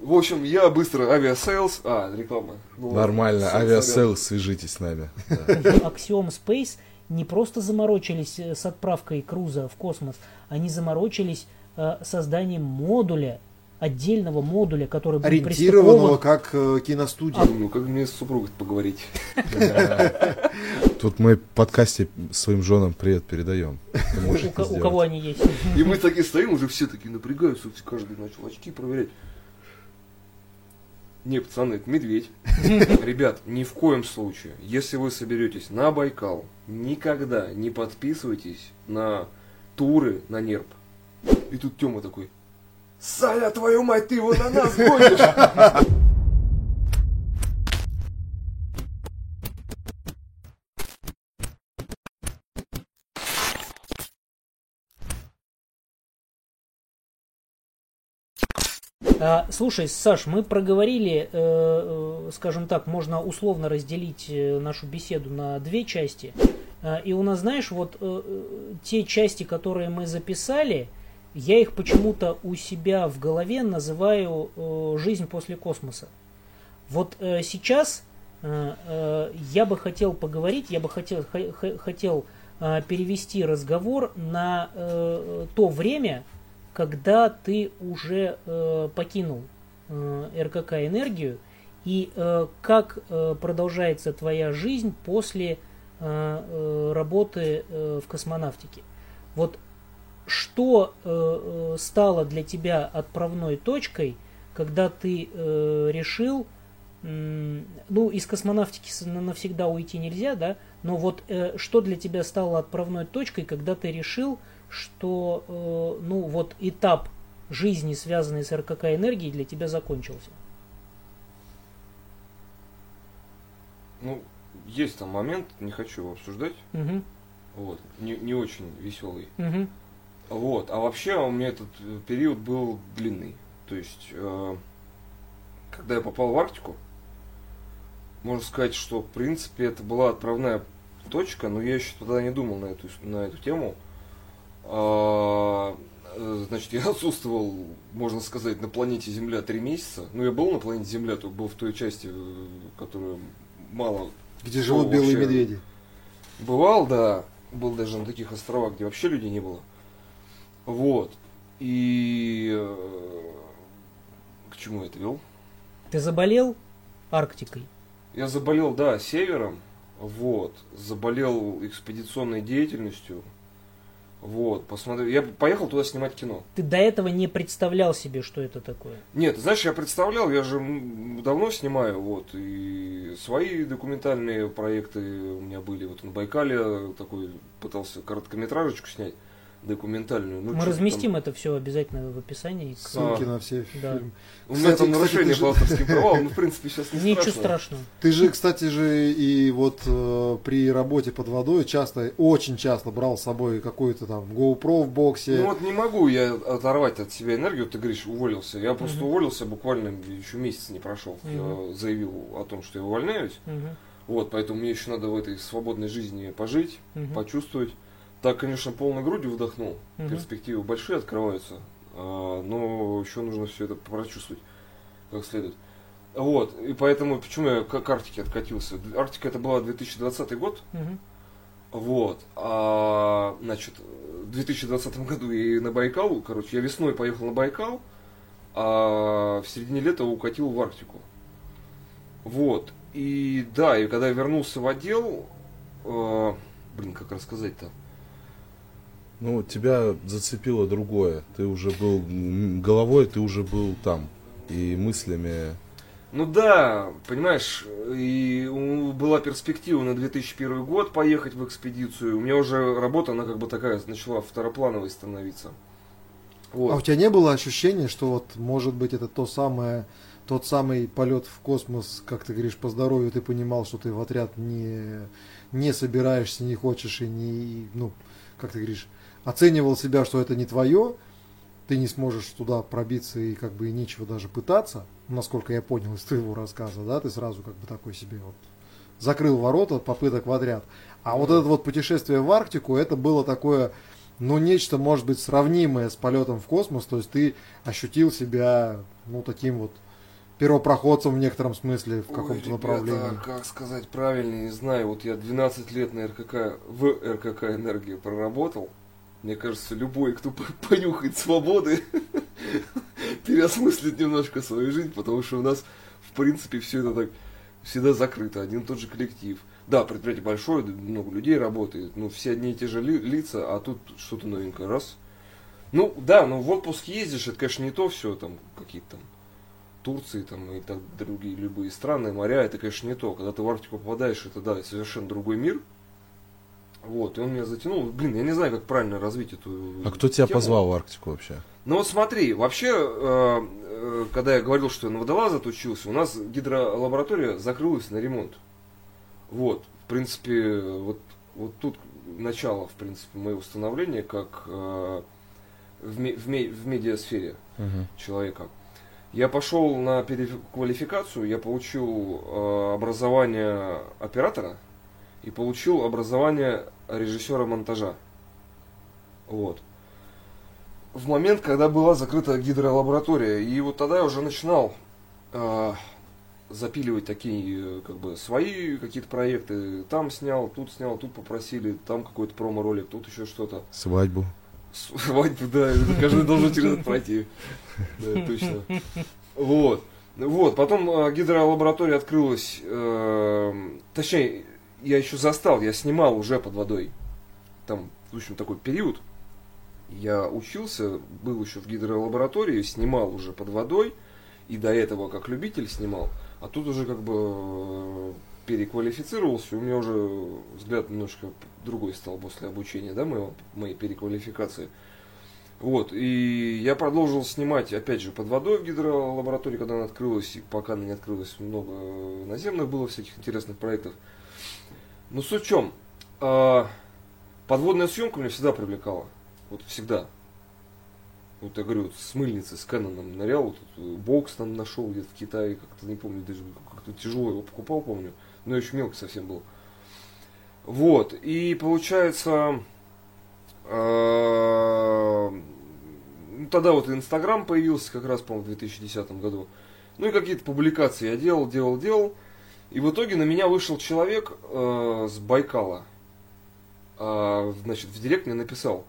В общем, я быстро Aviasales. А, реклама. Ну. Нормально, Aviasales, свяжитесь с нами. Axiom Space не просто заморочились э, с отправкой Круза в космос, они заморочились э, созданием модуля, отдельного модуля, который будет Ориентированного как э, киностудия. Ну, как мне с супругой поговорить. Тут мы в подкасте своим женам привет передаем. У, кого они есть. И мы такие стоим, уже все такие напрягаются, каждый начал очки проверять. Не, пацаны, это медведь. Ребят, ни в коем случае, если вы соберетесь на Байкал, никогда не подписывайтесь на туры на нерп. И тут Тёма такой, Саня, твою мать, ты его на нас гонишь! А, слушай, Саш, мы проговорили, э, э, скажем так, можно условно разделить э, нашу беседу на две части. А, и у нас, знаешь, вот те части, которые мы записали, я их почему-то у себя в голове называю «Жизнь после космоса». Вот сейчас я бы хотел поговорить, я бы хотел, хотел перевести разговор на то время, когда ты уже э, покинул э, РКК энергию и э, как э, продолжается твоя жизнь после э, э, работы э, в космонавтике. Вот что э, э, стало для тебя отправной точкой, когда ты э, решил, м, ну, из космонавтики навсегда уйти нельзя, да, но вот э, что для тебя стало отправной точкой, когда ты решил, что, э, ну, вот этап жизни, связанный с РКК энергией, для тебя закончился? Ну, есть там момент, не хочу его обсуждать, Мгм, вот, не, не очень веселый. мгм, Вот, а вообще у меня этот э, период был длинный. То есть, э, когда я попал в Арктику, можно сказать, что в принципе это была отправная точка, но я еще тогда не думал на эту, на эту тему. А, э, значит, я отсутствовал, можно сказать, на планете Земля три месяца. Ну, я был на планете Земля, только был в той части, э, которая мало Где живут белые вообще. медведи. Бывал, да. Был даже на таких островах, где вообще людей не было. Вот. И э, к чему я это вел? Ты заболел Арктикой? Я заболел, да, севером. Вот. Заболел экспедиционной деятельностью. Вот. Посмотрел. Я поехал туда снимать кино. Ты до этого не представлял себе, что это такое? Нет, знаешь, я представлял, я же давно снимаю, вот, и свои документальные проекты у меня были. Вот на Байкале такой пытался короткометражечку снять, документальную. Ну, Мы разместим это все обязательно в описании. к- Ссылки А. на все Да. фильмы. У меня Кстати, там нарушение по авторским правам, ну, в принципе, сейчас не Ничего страшно. страшного. Ты же, кстати же, и вот э, при работе под водой часто, очень часто брал с собой какой-то там GoPro в боксе. Ну вот не могу я оторвать от себя энергию, ты говоришь, уволился. Я просто Мгм. уволился, буквально еще месяц не прошел. Мгм. Я заявил о том, что я увольняюсь. Мгм, Вот, поэтому мне еще надо в этой свободной жизни пожить, мгм, почувствовать. Так, конечно, полной грудью вдохнул. мгм. Перспективы большие открываются. а, но еще нужно все это прочувствовать как следует. Вот, и поэтому, почему я к к Арктике откатился? Арктика это была 2020 год, Мгм. Вот. А, значит, в 2020 году я и на Байкал, короче, я весной поехал на Байкал, а в середине лета укатил в Арктику. Вот. И да, и когда я вернулся в отдел, э, блин, как рассказать-то? Ну, тебя зацепило другое. Ты уже был головой, ты уже был там. И мыслями. Ну да, понимаешь, и была перспектива на 2001 год поехать в экспедицию. У меня уже работа, она как бы такая начала второплановой становиться. Вот. А у тебя не было ощущения, что вот может быть это то самое, тот самый полет в космос, как ты говоришь, по здоровью ты понимал, что ты в отряд не, не собираешься, не хочешь и не, ну, как ты говоришь, оценивал себя, что это не твое, ты не сможешь туда пробиться и как бы и нечего даже пытаться, насколько я понял из твоего рассказа, да, ты сразу как бы такой себе вот закрыл ворота попыток в отряд. А вот это вот путешествие в Арктику, это было такое, ну, нечто, может быть, сравнимое с полетом в космос, то есть ты ощутил себя, ну, таким вот первопроходцем в некотором смысле, в Ой, каком-то ребята, направлении. как сказать правильно, не знаю. Вот я 12 лет на РКК, в РКК «Энергия» проработал. Мне кажется, любой, кто по- понюхает свободы, переосмыслит немножко свою жизнь, потому что у нас, в принципе, все это так всегда закрыто, один и тот же коллектив. Да, предприятие большое, много людей работает, ну, все одни и те же ли- лица, а тут что-то новенькое, раз. Ну, да, ну, в отпуск ездишь, это, конечно, не то все, там, какие-то там Турции там и так другие любые страны, моря, это, конечно, не то. Когда ты в Арктику попадаешь, это, да, совершенно другой мир. Вот, и он меня затянул. Блин, я не знаю, как правильно развить эту А кто тебя тему. позвал в Арктику вообще? Ну вот смотри, вообще, э, э, когда я говорил, что я на водолаза отучился, у нас гидролаборатория закрылась на ремонт. Вот, в принципе, вот, вот тут начало, в принципе, моего становления как э, в, ме- в, ме- в медиасфере человека. Я пошел на переквалификацию, я получил э, образование оператора и получил образование режиссера монтажа. Вот. В момент, когда была закрыта гидролаборатория, и вот тогда я уже начинал э, запиливать такие, э, как бы, свои какие-то проекты. Там снял, тут снял, тут попросили, там какой-то промо-ролик, тут еще что-то. Свадьбу. Свадьбу, да, каждый должен через это пройти. Да, точно. Вот. Вот, потом э, гидролаборатория открылась, э, точнее, я еще застал, я снимал уже под водой. Там, в общем, такой период. Я учился, был еще в гидролаборатории, снимал уже под водой, и до этого как любитель снимал, а тут уже как бы э, переквалифицировался, у меня уже взгляд немножко другой стал после обучения, да, моего, моей переквалификации. Вот, и я продолжил снимать, опять же, под водой в гидролаборатории, когда она открылась, и пока она не открылась, много наземных было всяких интересных проектов. Но суть в чем? А, подводная съемка меня всегда привлекала. Вот всегда. Вот я говорю, вот с мыльницы, с Кэноном нырял, вот тут э, бокс там нашел где-то в Китае, как-то не помню, даже как-то тяжело его покупал, помню. Но еще мелкий совсем был. Вот, и получается, э, ну, тогда вот Инстаграм появился как раз, по-моему, в 2010 году. Ну и какие-то публикации я делал, делал, делал. И в итоге на меня вышел человек э, с Байкала. А, значит, в директ мне написал.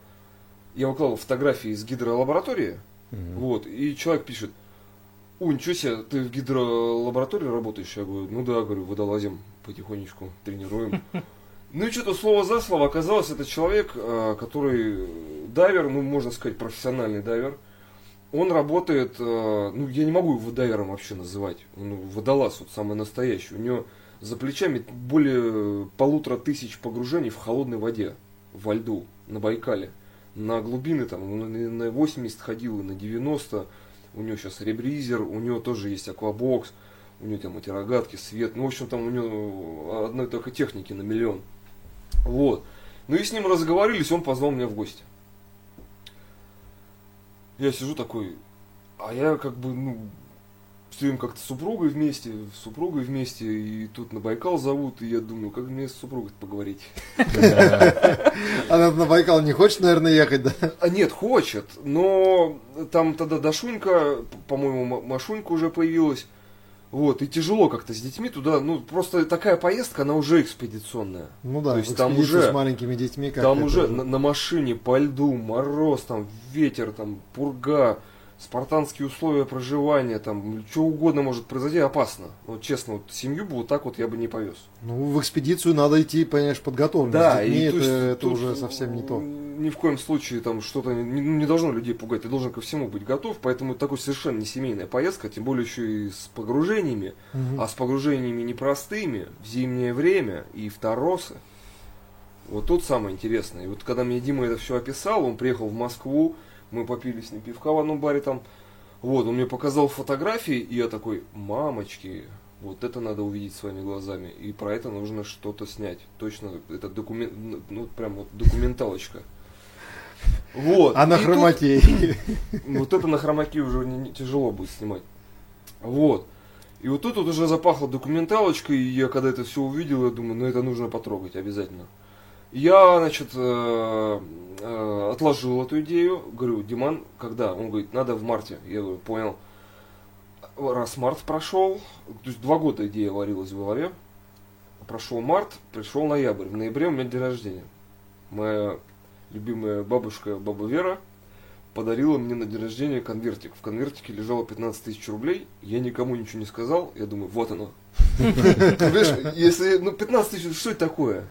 Я выкладывал фотографии из гидролаборатории. Мгм. Вот, и человек пишет, о, ничего себе, ты в гидролаборатории работаешь? Я говорю, ну да, говорю, водолазим потихонечку, тренируем. Ну и что-то слово за слово оказалось, это человек, э, который дайвер, ну можно сказать, профессиональный дайвер. Он работает, э, ну я не могу его дайвером вообще называть, он водолаз, вот самый настоящий. У него за плечами более полутора тысяч погружений в холодной воде, во льду, на Байкале. На глубины там, он на 80 ходил, на 90. У него сейчас ребризер, у него тоже есть аквабокс, у него там эти рогатки, свет. Ну, в общем, там у него одной только техники на миллион. Вот. Ну и с ним разговорились, он позвал меня в гости. Я сижу такой, а я как бы, ну, все время как-то с супругой вместе, с супругой вместе, и тут на Байкал зовут, и я думаю, как мне с супругой поговорить. Она на Байкал не хочет, наверное, ехать, да? А нет, хочет, но там тогда Дашунька, по-моему, Машунька уже появилась. Вот, и тяжело как-то с детьми туда, ну, просто такая поездка, она уже экспедиционная. Ну да, То есть там уже- с маленькими детьми. Как Там уже же. на, на машине по льду, мороз, там ветер, там пурга, спартанские условия проживания, там что угодно может произойти, опасно. Вот честно, вот семью бы вот так вот я бы не повез. Ну, в экспедицию надо идти, понимаешь, подготовленным. Да, и то это, есть это уже совсем не то. Ни в коем случае там что-то не, не должно людей пугать, ты должен ко всему быть готов, поэтому это такой совершенно не семейная поездка, тем более еще и с погружениями, Мгм. а с погружениями непростыми в зимнее время и в торосы. Вот тут самое интересное. И вот когда мне Дима это все описал, он приехал в Москву, мы попили с ним пивка в одном баре там. Вот, он мне показал фотографии, и я такой, мамочки, вот это надо увидеть своими глазами. И про это нужно что-то снять. Точно, это документ, ну прям вот документалочка. Вот. А на И тут- хромаке. вот это на хромаке уже не- не тяжело будет снимать. Вот. И вот тут вот уже запахло документалочкой, и я когда это все увидел, я думаю, ну это нужно потрогать обязательно. Я, значит, э, э, отложил эту идею, говорю, Диман, когда? Он говорит, надо в марте. Я говорю, понял. раз март прошел, то есть два года идея варилась в голове. Прошел март, пришел ноябрь. В ноябре у меня день рождения. Моя любимая бабушка, баба Вера, подарила мне на день рождения конвертик. В конвертике лежало 15 тысяч рублей. Я никому ничего не сказал. Я думаю, вот оно. Если, ну, 15 тысяч, что это такое?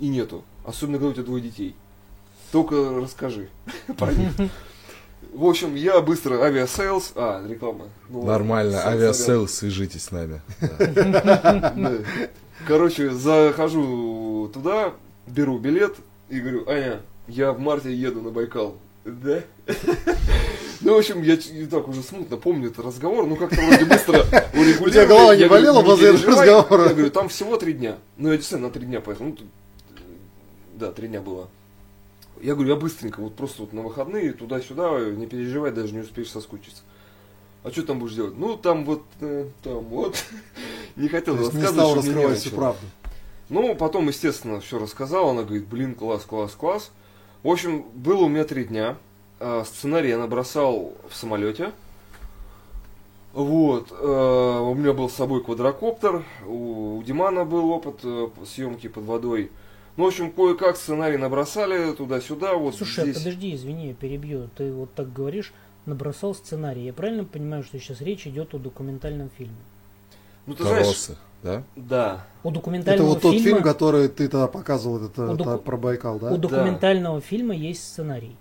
И нету. Особенно, когда у тебя двое детей. Только расскажи про них. В общем, я быстро Aviasales. А, реклама. Ну. Нормально, Сорян. Aviasales, свяжитесь с нами. Короче, захожу туда, беру билет и говорю, Аня, я в марте еду на Байкал. Да? Ну, в общем, я так уже смутно помню этот разговор, ну как-то вроде быстро урегулировали. У тебя голова не болела «Не после этого переживай». разговора? Я говорю, там всего три дня. Ну, я действительно на три дня поехал. Ну, да, три дня было. Я говорю, я быстренько, вот просто вот на выходные, туда-сюда, не переживай, даже не успеешь соскучиться. А что там будешь делать? Ну, там вот, э, там вот. Не хотел есть не рассказывать, стал раскрывать всю правду. Ну, потом, естественно, все рассказал. Она говорит, блин, класс, класс, класс. В общем, было у меня три дня. А, Сценарий я набросал в самолете. Вот. э, У меня был с собой квадрокоптер. У у Димана был опыт э, съемки под водой. Ну, в общем, кое-как сценарий набросали туда-сюда. Вот Слушай, а здесь. подожди, извини, я перебью. Ты вот так говоришь, набросал сценарий. Я правильно понимаю, что сейчас речь идет о документальном фильме? Ну, ты знаешь, Торосы, да? да. У Это документального вот тот фильма, фильм, который ты тогда показывал, это, У доку- это про Байкал, да? у документального фильма есть сценарий.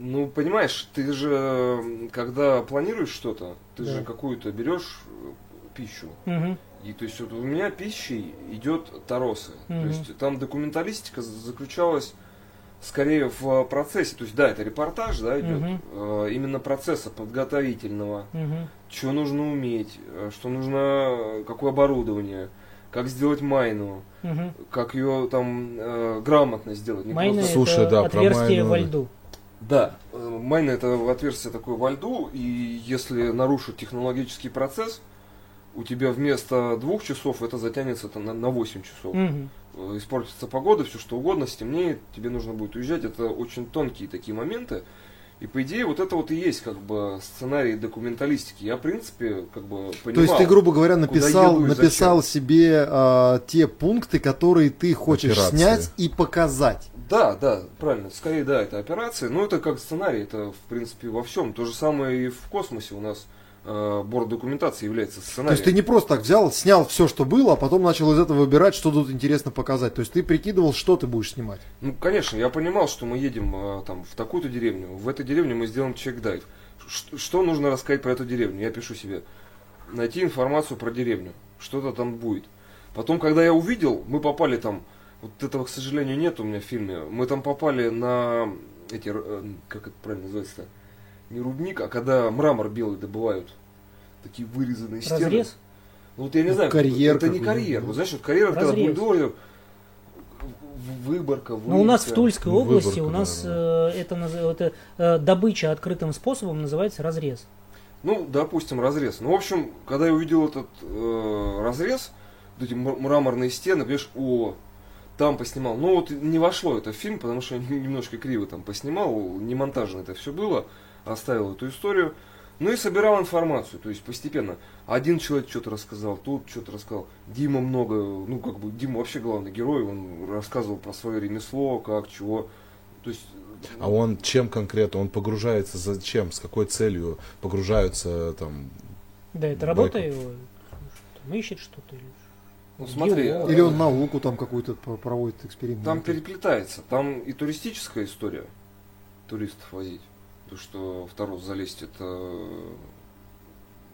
Ну, понимаешь, ты же, когда планируешь что-то, ты Да. же какую-то берешь э, пищу. Мгм. И то есть вот у меня пищей идет Таросы. Мгм. То есть там документалистика за- заключалась скорее в процессе. То есть да, это репортаж, да, идет. Мгм. э, именно процесса подготовительного. Мгм. Что нужно уметь, э, что нужно, э, какое оборудование, как сделать майну, Мгм. как ее там э, грамотно сделать. Не Майна просто- Слушай, это да, про отверстие майну- во льду. Да, э, майна это отверстие такое во льду, и если нарушить технологический процесс, у тебя вместо двух часов это затянется там, на, на 8 часов. Э, Испортится погода, все что угодно, стемнеет, тебе нужно будет уезжать. Это очень тонкие такие моменты. И по идее вот это вот и есть как бы сценарий документалистики. Я в принципе как бы понимал. То есть ты, грубо говоря, написал, написал зачем. себе а, те пункты, которые ты хочешь Операции. снять и показать. Да, да, правильно. Скорее, да, это операция. Но это как сценарий, это в принципе во всем. То же самое и в космосе у нас э, борт документации является То сценарием. есть ты не просто так взял, снял все, что было, а потом начал из этого выбирать, что тут интересно показать. То есть ты прикидывал, что ты будешь снимать. Ну, конечно, я понимал, что мы едем э, там в такую-то деревню. В этой деревне мы сделаем чек-дайв. Что нужно рассказать про эту деревню? Я пишу себе. Найти информацию про деревню. Что-то там будет. Потом, когда я увидел, мы попали там. Вот этого, к сожалению, нет у меня в фильме. Мы там попали на эти, э, как это правильно называется-то? Не рудник, а когда мрамор белый добывают. Такие вырезанные стены. Разрез? Ну, вот я не Ну, знаю, карьер это не карьер. Вот знаешь, вот карьер, это когда Разрез. бульдозер, в- выборка, Ну, у нас в. Тульской Ну, области у выборка, нас да, э, это, это э, добыча открытым способом называется разрез. Ну, допустим, разрез. Ну, в общем, когда я увидел этот э, разрез, вот эти мр- мраморные стены, понимаешь, о, там поснимал. Ну, вот не вошло это в фильм, потому что я немножко криво там поснимал, не монтажно это все было, оставил эту историю. Ну и собирал информацию, то есть постепенно. Один человек что-то рассказал, тут что-то рассказал. Дима много, ну как бы Дима вообще главный герой, он рассказывал про свое ремесло, как, чего. То есть А он чем конкретно? Он погружается зачем? С какой целью погружаются там? Да, это работа его. Там ищет что-то или Ну, смотри, Геолог. Или он науку там какую-то проводит эксперимент. Там переплетается. Там и туристическая история. Туристов возить. То, что в Тарос залезть, это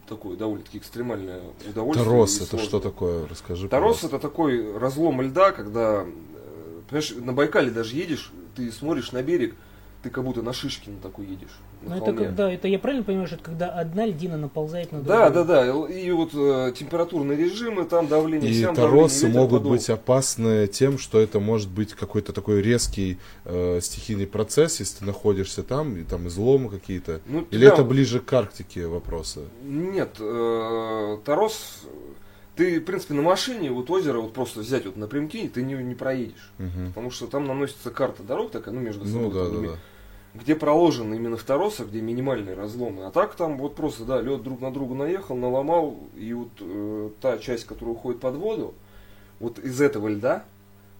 такое довольно-таки экстремальное удовольствие. Тарос это что такое? Расскажи. Тарос пожалуйста. это такой разлом льда, когда, э, понимаешь, на Байкале даже едешь, ты смотришь на берег, ты как будто на шишке на такой едешь. На Ну это холме. когда, это я правильно понимаю, что это когда одна льдина наползает на Да, другую? да, да. И вот э, температурные режимы, там давление, И сям торосы давление, ветер, могут подул. быть опасны тем, что это может быть какой-то такой резкий э, стихийный процесс, если ты находишься там, и там изломы какие-то. Ну, Или тебя- это ближе к Арктике вопросы? Нет, э, Тарос, ты, в принципе, на машине вот озеро вот просто взять вот напрямки, и ты не, не проедешь. Мгм. Потому что там наносится карта дорог такая, ну, между собой. Ну да, там, да, да. Где проложены именно в торосах, где минимальные разломы. А так там вот просто, да, лед друг на друга наехал, наломал, и вот э, та часть, которая уходит под воду, вот из этого льда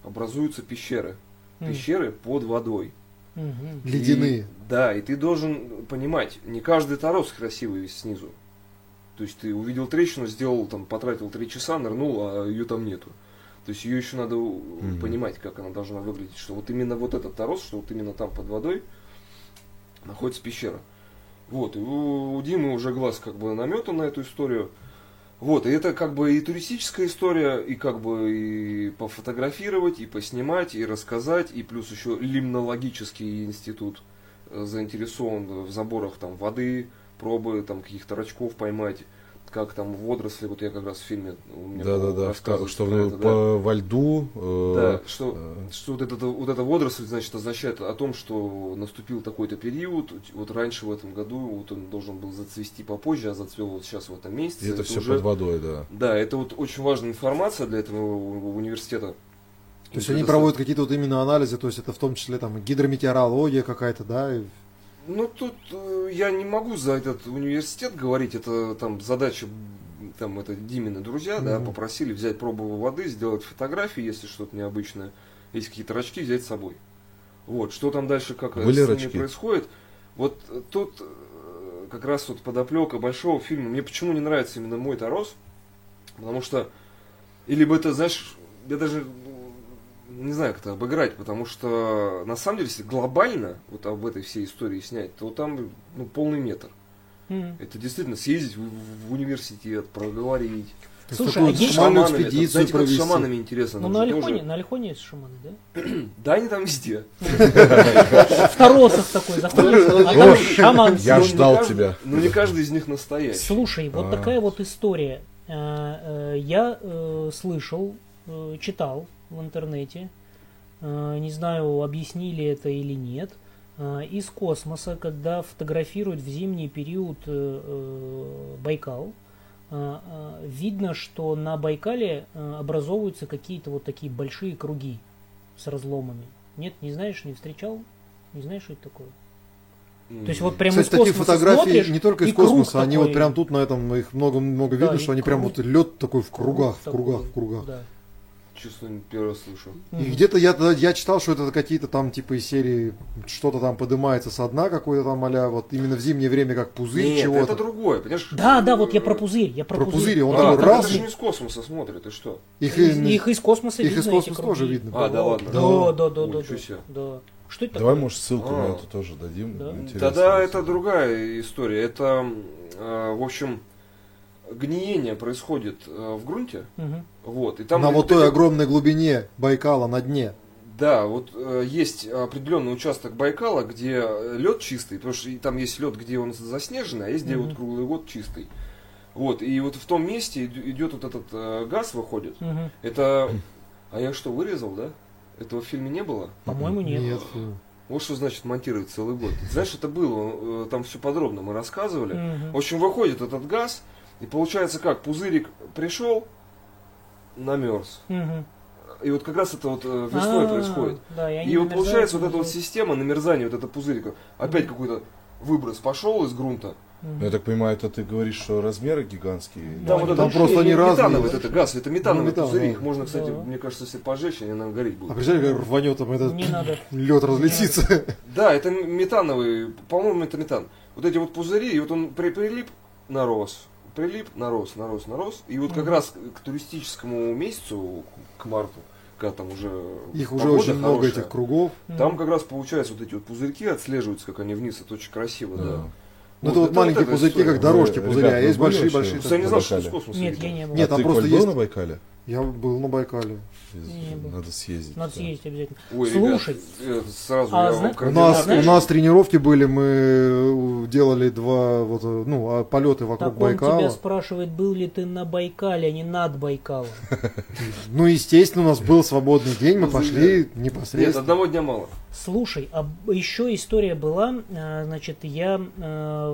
образуются пещеры. М. Пещеры под водой. Ледяные. И- да, и ты должен понимать, не каждый торос красивый весь снизу. То есть ты увидел трещину, сделал там, потратил три часа, нырнул, а ее там нету. То есть ее еще надо Мгм. понимать, как она должна выглядеть. Что вот именно вот этот торос, что вот именно там под водой находится пещера. Вот, и у, у Димы уже глаз как бы наметан на эту историю. Вот, и это как бы и туристическая история, и как бы и пофотографировать, и поснимать, и рассказать, и плюс еще лимнологический институт э, заинтересован в заборах там воды, пробы там каких-то рачков поймать, как там водоросли, вот я как раз в фильме у меня Да, да, да. рассказывают Что ну, это, да. по, во льду. э, Да, что, э, что вот, это, вот эта водоросль, значит, означает о том, что наступил такой-то период. Вот раньше в этом году вот он должен был зацвести попозже, а зацвел вот сейчас в этом месяце. И это все уже- под водой, да. Да, это вот очень важная информация для этого университета. То есть они проводят какие-то вот именно анализы, то есть это в том числе там гидрометеорология какая-то, да, Ну, тут э, я не могу за этот университет говорить, это там задача, там это Димины друзья, да, Мгм. попросили взять пробу воды, сделать фотографии, если что-то необычное, есть какие-то рачки, взять с собой. Вот, что там дальше, как Были с ними рачки? происходит. Вот э, тут э, как раз вот подоплека большого фильма. Мне почему не нравится именно мой Тарос? Потому что, или бы это, знаешь, я даже не знаю, как это обыграть, потому что на самом деле, если глобально вот об этой всей истории снять, то там ну, полный метр. М. Это действительно съездить в, в университет, проговорить. Слушай, а есть- это, экспедицию знаете, как с шаманами интересно. Ну, на Альхоне, на Альхоне есть шаманы, да? Да, они там везде. В Торосах такой заходишь, а там шаман. Я ждал тебя. Но не каждый из них настоящий. Слушай, вот А. такая вот история. Э, э, Я э, слышал, читал в интернете, э, не знаю, объяснили это или нет, э, из космоса, когда фотографируют в зимний период э, Байкал, видно, что на Байкале образовываются какие-то вот такие большие круги с разломами. Нет, не знаешь, не встречал? Не знаешь, что это такое? То есть вот прямо Кстати, из такие фотографии смотришь, не только из круг космоса, они такой. вот прям тут на этом, их много-много Да, видно, что они прям круг. вот лед такой в кругах, в такой, кругах, в кругах, да. Чувство первый раз слышу. И где-то я, я читал, что это какие-то там типа из серии что-то там поднимается со дна какой-то там а вот именно в зимнее время как пузырь Нет, чего-то. это другое, понимаешь? Да, да, вот я про пузырь, я про, Про пузыри, он А, такой так раз, это же не из космоса смотрит, ты что? их, Их, и- их из космоса их видно, из эти космоса круги. тоже видно. А, да ладно. Да, да, да, да, ничего да, себе. да. Что это Давай, такое? может, ссылку А. на эту тоже дадим. Да. Тогда это другая история. Это, э, в общем, гниение происходит э, в грунте. Мгм. Вот, и там на вот той эти- огромной глубине Байкала на дне. Да, вот э, есть определенный участок Байкала, где лед чистый, потому что там есть лед, где он заснеженный, а есть где Мгм. вот круглый год чистый. Вот, и вот в том месте ид- идет вот этот э, газ выходит. Мгм. Это. А я что, вырезал, да? Этого в фильме не было? По-моему, нет. фу. Вот что значит монтировать целый год. Знаешь, это было, э, там все подробно мы рассказывали. Мгм. В общем, выходит этот газ, и получается как, пузырик пришел, намерз. Мгм. И вот как раз это вот э, весной А, происходит. Да, и вот получается вот эта вот система намерзания, вот это пузырика. Опять какой-то выброс пошел из грунта. Ну, Я так понимаю, это ты говоришь, что размеры гигантские. Да, вот они там это просто они разные. метановый вот это газ, это метановые Ну, метан, пузыри. да. Их можно, кстати, Да. мне кажется, если пожечь, они, наверное, гореть А будут. представляешь, как рванет там этот Не надо. лед разлетится. Да, это метановый, по-моему, это метан. Вот эти вот пузыри, и вот он при, прилип, нарос, прилип, нарос, нарос, нарос. И вот как раз к туристическому месяцу, к марту, когда там уже Их уже очень много хорошая, этих кругов. Там как раз получается вот эти вот пузырьки отслеживаются, как они вниз, это очень красиво, да. Да. Ну это вот маленькие эта пузырьки, история. как дорожки Вы, пузыря, а есть вы были большие вообще? большие. Просто я не знал, что из космоса Нет, я не был. Нет, а там ты, просто есть- на Байкале? Я был на Байкале. Не был. Надо съездить. Надо да. съездить обязательно. Ой, Слушай, ребят, э, сразу а я зна- У нас, знаешь- у нас тренировки были, мы э, делали два вот, э, ну, а, полеты вокруг Так он тебя Байкала. спрашивает, был ли ты на Байкале, а не над Байкалом. Ну, естественно, у нас был свободный день, мы Ну, пошли Нет, непосредственно. одного дня мало. Слушай, а еще история была, значит, я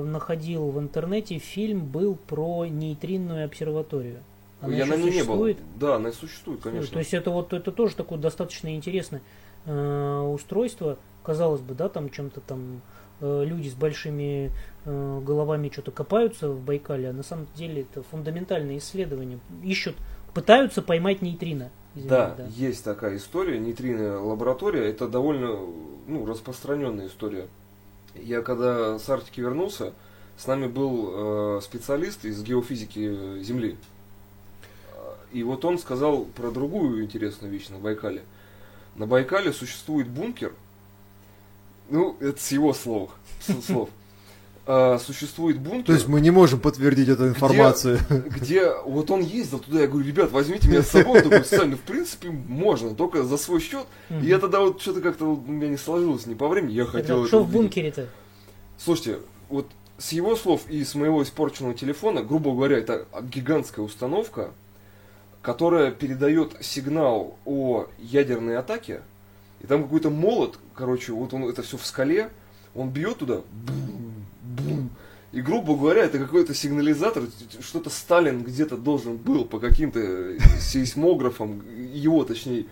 находил в интернете фильм был про нейтринную обсерваторию. Она я на ней не был. существует? Да, она существует, конечно. То есть это вот это тоже такое достаточно интересное э, устройство. казалось бы, да, там чем-то там э, люди с большими э, головами что-то копаются в Байкале, а на самом деле это фундаментальные исследования. Ищут, пытаются поймать нейтрино. Извини, Да, есть такая история, нейтриная лаборатория, это довольно ну, распространенная история. Я когда с Арктики вернулся, с нами был э, специалист из геофизики Земли. И вот он сказал про другую интересную вещь на Байкале. На Байкале существует бункер, ну, это с его слов, с слов. А, существует бункер. То есть мы не можем подтвердить эту информацию. где вот он ездил туда, я говорю, ребят, возьмите меня с собой, он такой, Сань, ну в принципе можно, только за свой счет. И я тогда вот что-то как-то у меня не сложилось не по времени, я хотел это Что в бункере-то? Слушайте, вот с его слов и с моего испорченного телефона, грубо говоря, это гигантская установка, которая передает сигнал о ядерной атаке, и там какой-то молот, короче, вот он это все в скале, он бьет туда, бум, бум, и, грубо говоря, это какой-то сигнализатор, что-то Сталин где-то должен был по каким-то сейсмографам, его точнее,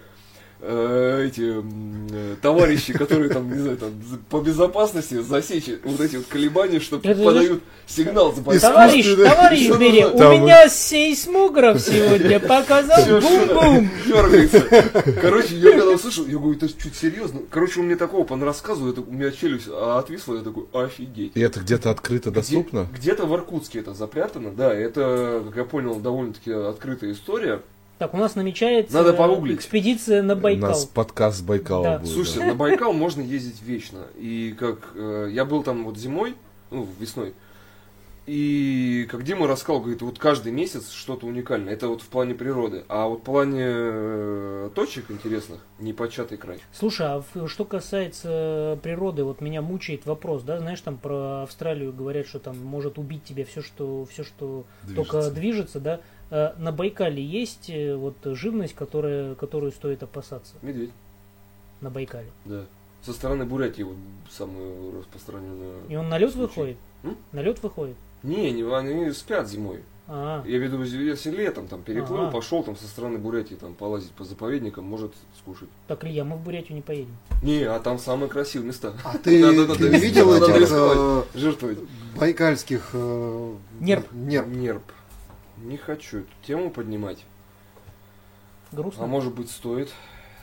эти м, э, товарищи, которые там, не знаю, там, по безопасности засечь вот эти вот колебания, что подают сигнал за. Товарищ, товарищ Бери, у меня сейсмограф сегодня показал бум-бум. дергается. Короче, я когда услышал, я говорю, это чуть серьезно. Короче, он мне такого рассказывал, это, у меня челюсть отвисла, я такой, офигеть. И это где-то открыто доступно? Где- Где-то в Иркутске это запрятано, да, это, как я понял, довольно-таки открытая история. Так, у нас намечается Надо погуглить. экспедиция на У Байкал. нас подкаст с Байкала Да. будет. Слушайте, да. на Байкал можно ездить вечно. И как э, я был там вот зимой, ну, весной, и как Дима рассказал, говорит, вот каждый месяц что-то уникальное. Это вот в плане природы. А вот в плане э, точек интересных, непочатый край. Слушай, а в- что касается природы, вот меня мучает вопрос, да, знаешь, там про Австралию говорят, что там может убить тебя все, что все, что только Движется. движется, да. Э, На Байкале есть э, вот живность, которая, которую стоит опасаться Медведь, на Байкале. да. Со стороны Бурятии вот самую распространенную. И он на лед случай. выходит? М? На лед выходит? Не, не, они спят зимой. А, Я веду, если летом там переплыл, Ага. пошел там со стороны Бурятии там полазить по заповедникам, может скушать. так, Илья, мы в Бурятию не поедем. Не, а там самые красивые места. А ты, не видел этих э, Жертвовать. байкальских Нерп. нерп? Нерп. Не хочу эту тему поднимать. Грустно. А может быть стоит.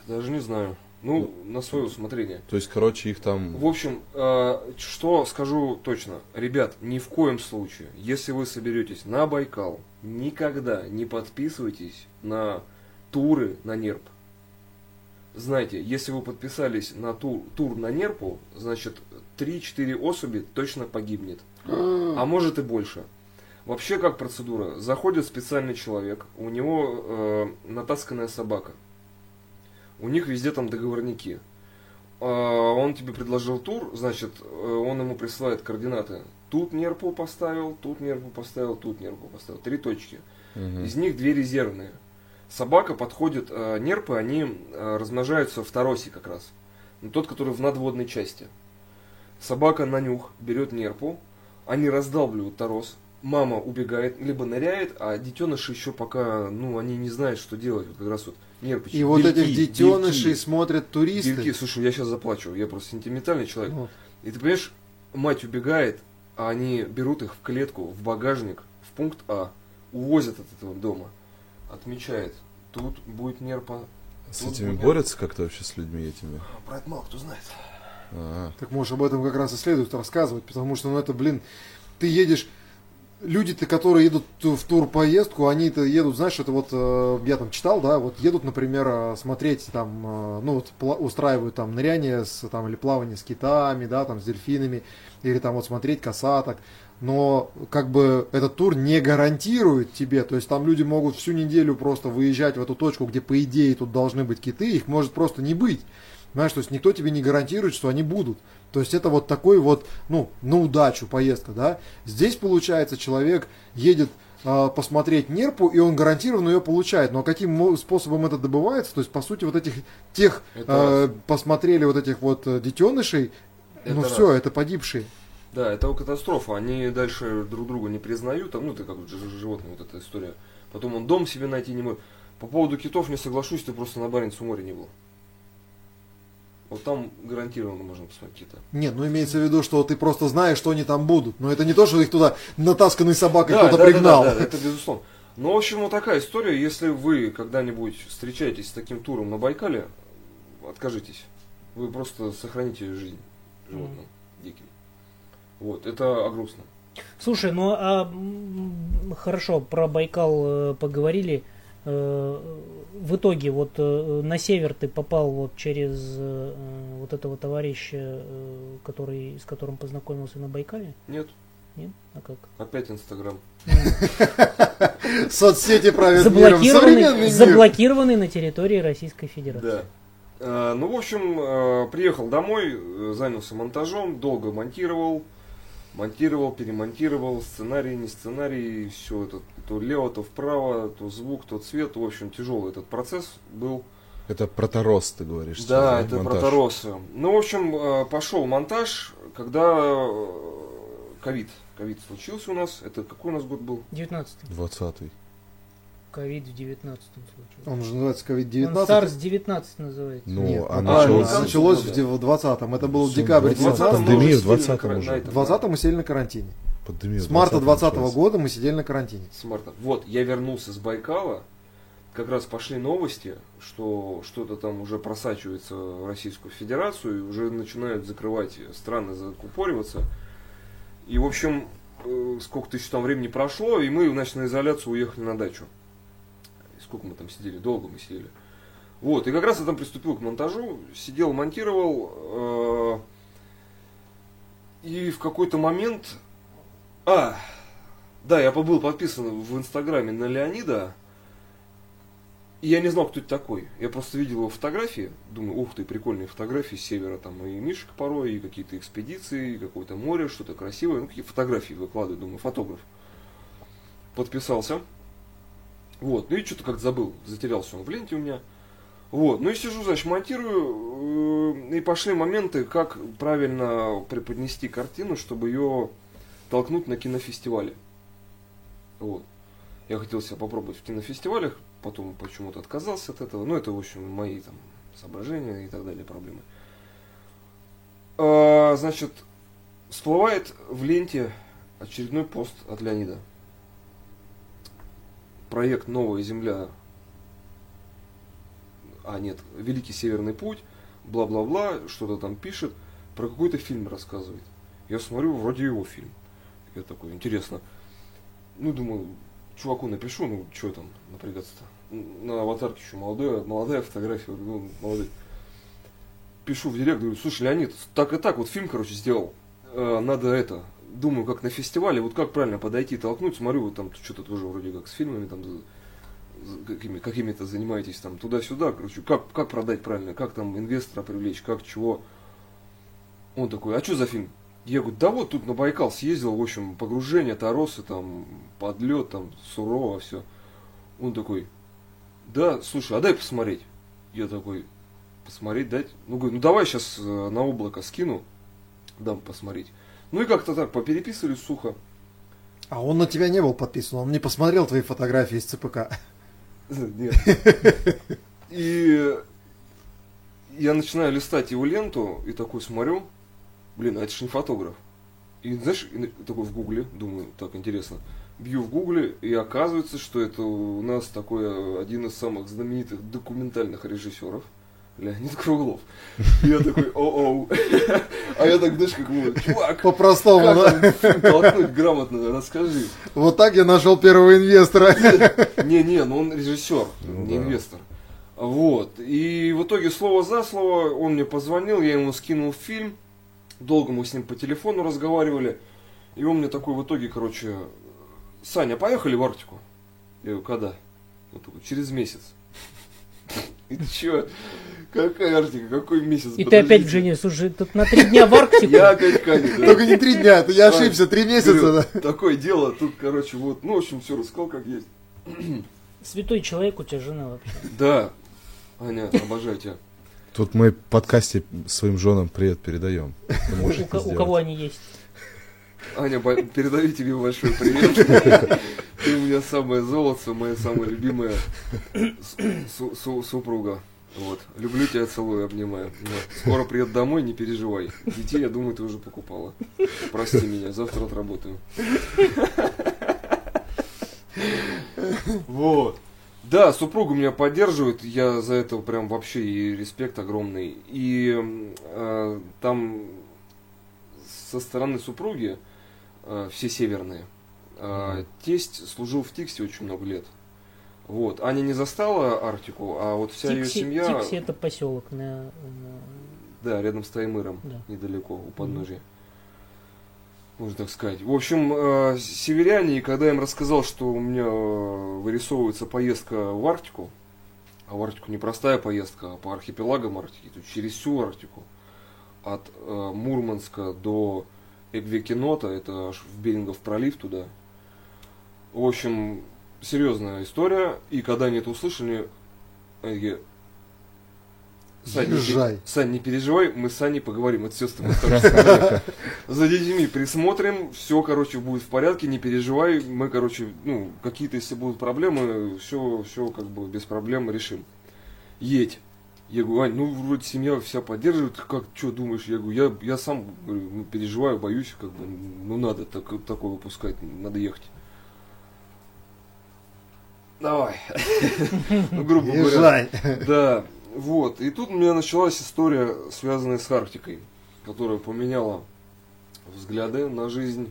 Даже не знаю. Ну, на свое усмотрение. То есть, короче, их там... В общем, э, что скажу точно. Ребят, ни в коем случае, если вы соберетесь на Байкал, никогда не подписывайтесь на туры на нерп. Знаете, если вы подписались на тур, тур на нерпу, значит 3-4 особи точно погибнет. А может и больше. Вообще как процедура? Заходит специальный человек, у него э, натасканная собака. У них везде там договорники. А, он тебе предложил тур, значит, э, он ему присылает координаты. Тут нерпу поставил, тут нерпу поставил, тут нерпу поставил. Три точки. Мгм. Из них две резервные. Собака подходит, э, нерпы, они э, размножаются в торосе как раз. Ну, тот, который в надводной части. Собака на нюх берет нерпу, они раздалбливают торос, мама убегает, либо ныряет, а детеныши еще пока, ну, они не знают, что делать. Вот как раз вот нерпычки. И вот Бельки, этих детенышей бельки. смотрят туристы. Бельки. Слушай, я сейчас заплачу, я просто сентиментальный человек. Вот. И ты понимаешь, мать убегает, а они берут их в клетку, в багажник, в пункт А, увозят от этого дома, отмечает, тут будет нерпа. С тут этими будет- борются как-то вообще с людьми этими? А Про это мало кто знает. А, Так может об этом как раз и следует рассказывать, потому что, ну это, блин, ты едешь, люди-то, которые едут в турпоездку, они-то едут, знаешь, это вот, э, я там читал, да, вот едут, например, э, смотреть там, э, ну вот устраивают там ныряние с, там, или плавание с китами, да, там, с дельфинами, или там вот смотреть косаток, но как бы этот тур не гарантирует тебе, то есть там люди могут всю неделю просто выезжать в эту точку, где по идее тут должны быть киты, их может просто не быть. Понимаешь, то есть никто тебе не гарантирует, что они будут. То есть это вот такой вот, ну, на удачу поездка, да. Здесь, получается, человек едет а, посмотреть нерпу, и он гарантированно ее получает. Но каким способом это добывается, то есть, по сути, вот этих, тех, Это а, посмотрели вот этих вот э, детенышей, ну Это все, раз. это погибшие. Да, это катастрофа. Они дальше друг друга не признают. Там, ну, это как животное, вот эта история. Потом он дом себе найти не может. По поводу китов не соглашусь, ты просто на Баренцевом море не был. Вот там гарантированно можно посмотреть кита. Нет, ну имеется в виду, что ты просто знаешь, что они там будут. Но это не то, что их туда натасканной собакой Да, кто-то да, да, пригнал. да, да, это безусловно. Ну, в общем, вот такая история. Если вы когда-нибудь встречаетесь с таким туром на Байкале, откажитесь. Вы просто сохраните жизнь животным диким. Вот, это грустно. Слушай, ну а хорошо, про Байкал э, поговорили. Э, В итоге вот э, на север ты попал вот через э, вот этого товарища, э, который, с которым познакомился на Байкале? Нет, Нет? А как? опять Инстаграм. Соцсети правят Заблокированный, заблокированный на территории Российской Федерации. Да. Ну, в общем, приехал домой, занялся монтажом, долго монтировал, монтировал, перемонтировал, сценарий, не сценарий, все это то влево, то вправо, то звук, то цвет. В общем, тяжелый этот процесс был. Это проторос, ты говоришь. Да, сейчас, это монтаж? проторосы. Ну, в общем, э, пошел монтаж, когда э, ковид. Ковид случился у нас. Это какой у нас год был? 19 20-й. Ковид в 19 случился. Он же называется Он COVID-19. SARS-19 называется. Ну, Нет, а началось- а началось в дев- в 20-м. Это был Всё, декабрь 20-м. 19 Пандемия мы в сидели на 20-м кара- уже. на этом, В 20 мы сидели на карантине. Пандемия С марта 20-м 20 началась. года мы сидели на карантине. С марта. Вот, я вернулся с Байкала, как раз пошли новости, что что-то там уже просачивается в Российскую Федерацию, и уже начинают закрывать страны, закупориваться. И, в общем, э, сколько-то еще там времени прошло, и мы, значит, на изоляцию уехали на дачу. И сколько мы там сидели? Долго мы сидели. Вот, и как раз я там приступил к монтажу, сидел, монтировал, э, и в какой-то момент... А, да, я был подписан в Инстаграме на Леонида. И я не знал, кто это такой. Я просто видел его фотографии. Думаю, ух ты, прикольные фотографии с севера. Там и Мишка порой, и какие-то экспедиции, и какое-то море, что-то красивое. Ну, какие фотографии выкладываю, думаю, фотограф. Подписался. Вот, ну и что-то как-то забыл. Затерялся он в ленте у меня. Вот, ну и сижу, значит, монтирую. э, И пошли моменты, как правильно преподнести картину, чтобы ее толкнуть на кинофестивале. Вот. Я хотел себя попробовать в кинофестивалях, потом почему-то отказался от этого. Ну, это, в общем, мои там соображения и так далее, проблемы. А, значит, всплывает в ленте очередной пост от Леонида. Проект «Новая земля». А, нет, «Великий Северный путь», бла-бла-бла, что-то там пишет, про какой-то фильм рассказывает. Я смотрю, вроде его фильм. Я такой, интересно. Ну, думаю, чуваку напишу, ну, что там напрягаться-то. На аватарке еще молодая, молодая фотография, ну, молодой. Пишу в директ, говорю, слушай, Леонид, так и так, вот фильм, короче, сделал. Э, надо это, думаю, как на фестивале, вот как правильно подойти, толкнуть, смотрю, вот там что-то тоже вроде как с фильмами там какими, какими-то занимаетесь там туда-сюда, короче, как, как продать правильно, как там инвестора привлечь, как чего. Он такой, а что за фильм? Я говорю, да вот тут на Байкал съездил, в общем, погружение, торосы, там, подлет, там, сурово все. Он такой, да, слушай, а дай посмотреть. Я такой, посмотреть дать? Ну, говорю, ну давай сейчас на облако скину, дам посмотреть. Ну и как-то так попереписывались сухо. А он на тебя не был подписан, он не посмотрел твои фотографии из ЦПК. Нет. И я начинаю листать его ленту и такой смотрю, блин, а это же не фотограф. И знаешь, такой в гугле, думаю, так интересно, бью в гугле, и оказывается, что это у нас такой э, один из самых знаменитых документальных режиссеров, Леонид Круглов. И я такой, о-оу. А я так, знаешь, как ему, чувак, По-простому, да? толкнуть грамотно, расскажи. Вот так я нашел первого инвестора. Не-не, ну он режиссер, Ну не инвестор. Вот. И в итоге слово за слово он мне позвонил, я ему скинул фильм. Долго мы с ним по телефону разговаривали. И он мне такой в итоге, короче, Саня, поехали в Арктику? Я говорю, когда? Он такой, через месяц. И чё? Какая Арктика? Какой месяц? И ты опять, Подождите. Женя, слушай, тут на три дня в Арктику. Я опять да. Только не три дня, ты я ошибся, три месяца. Такое дело, тут, короче, вот, ну, в общем, все рассказал, как есть. Святой человек у тебя жена вообще. Да, Аня, обожаю тебя. Тут мы в подкасте своим женам привет передаем. У, кого они есть? Аня, передаю тебе большой привет. Ты у меня самое золото, моя самая любимая супруга. Вот. Люблю тебя, целую, обнимаю. Вот. Скоро приеду домой, не переживай. Детей, я думаю, ты уже покупала. Прости меня, завтра отработаю. Вот. Да, супруга меня поддерживает, я за это прям вообще и респект огромный. И э, там со стороны супруги э, все северные. Э, тесть служил в Тиксе очень много лет. Вот. Аня не застала Арктику, а вот вся ее Тикси, семья... Тикси это поселок на, на- Да, рядом с Таймыром, Да. недалеко, у подножья. Можно так сказать. В общем, э, северяне, когда я им рассказал, что у меня э, вырисовывается поездка в Арктику, а в Арктику непростая поездка, а по архипелагам Арктики, то через всю Арктику, от э, Мурманска до Эквикенота, это аж в Берингов пролив туда. В общем, серьезная история. И когда они это услышали, они такие, Сань, не, Езжай. Сань, не переживай, мы с Саней поговорим. Это все с тобой. За детьми присмотрим, все, короче, будет в порядке, не переживай. Мы, короче, ну, какие-то, если будут проблемы, все, все как бы без проблем решим. Едь. Я говорю, Ань, ну вроде семья вся поддерживает, как, что думаешь? Я говорю, я, я сам говорю, ну, переживаю, боюсь, как бы, ну надо так, такое выпускать, надо ехать. Давай. Ну, грубо говоря. Да, вот. И тут у меня началась история, связанная с Арктикой, которая поменяла взгляды на жизнь.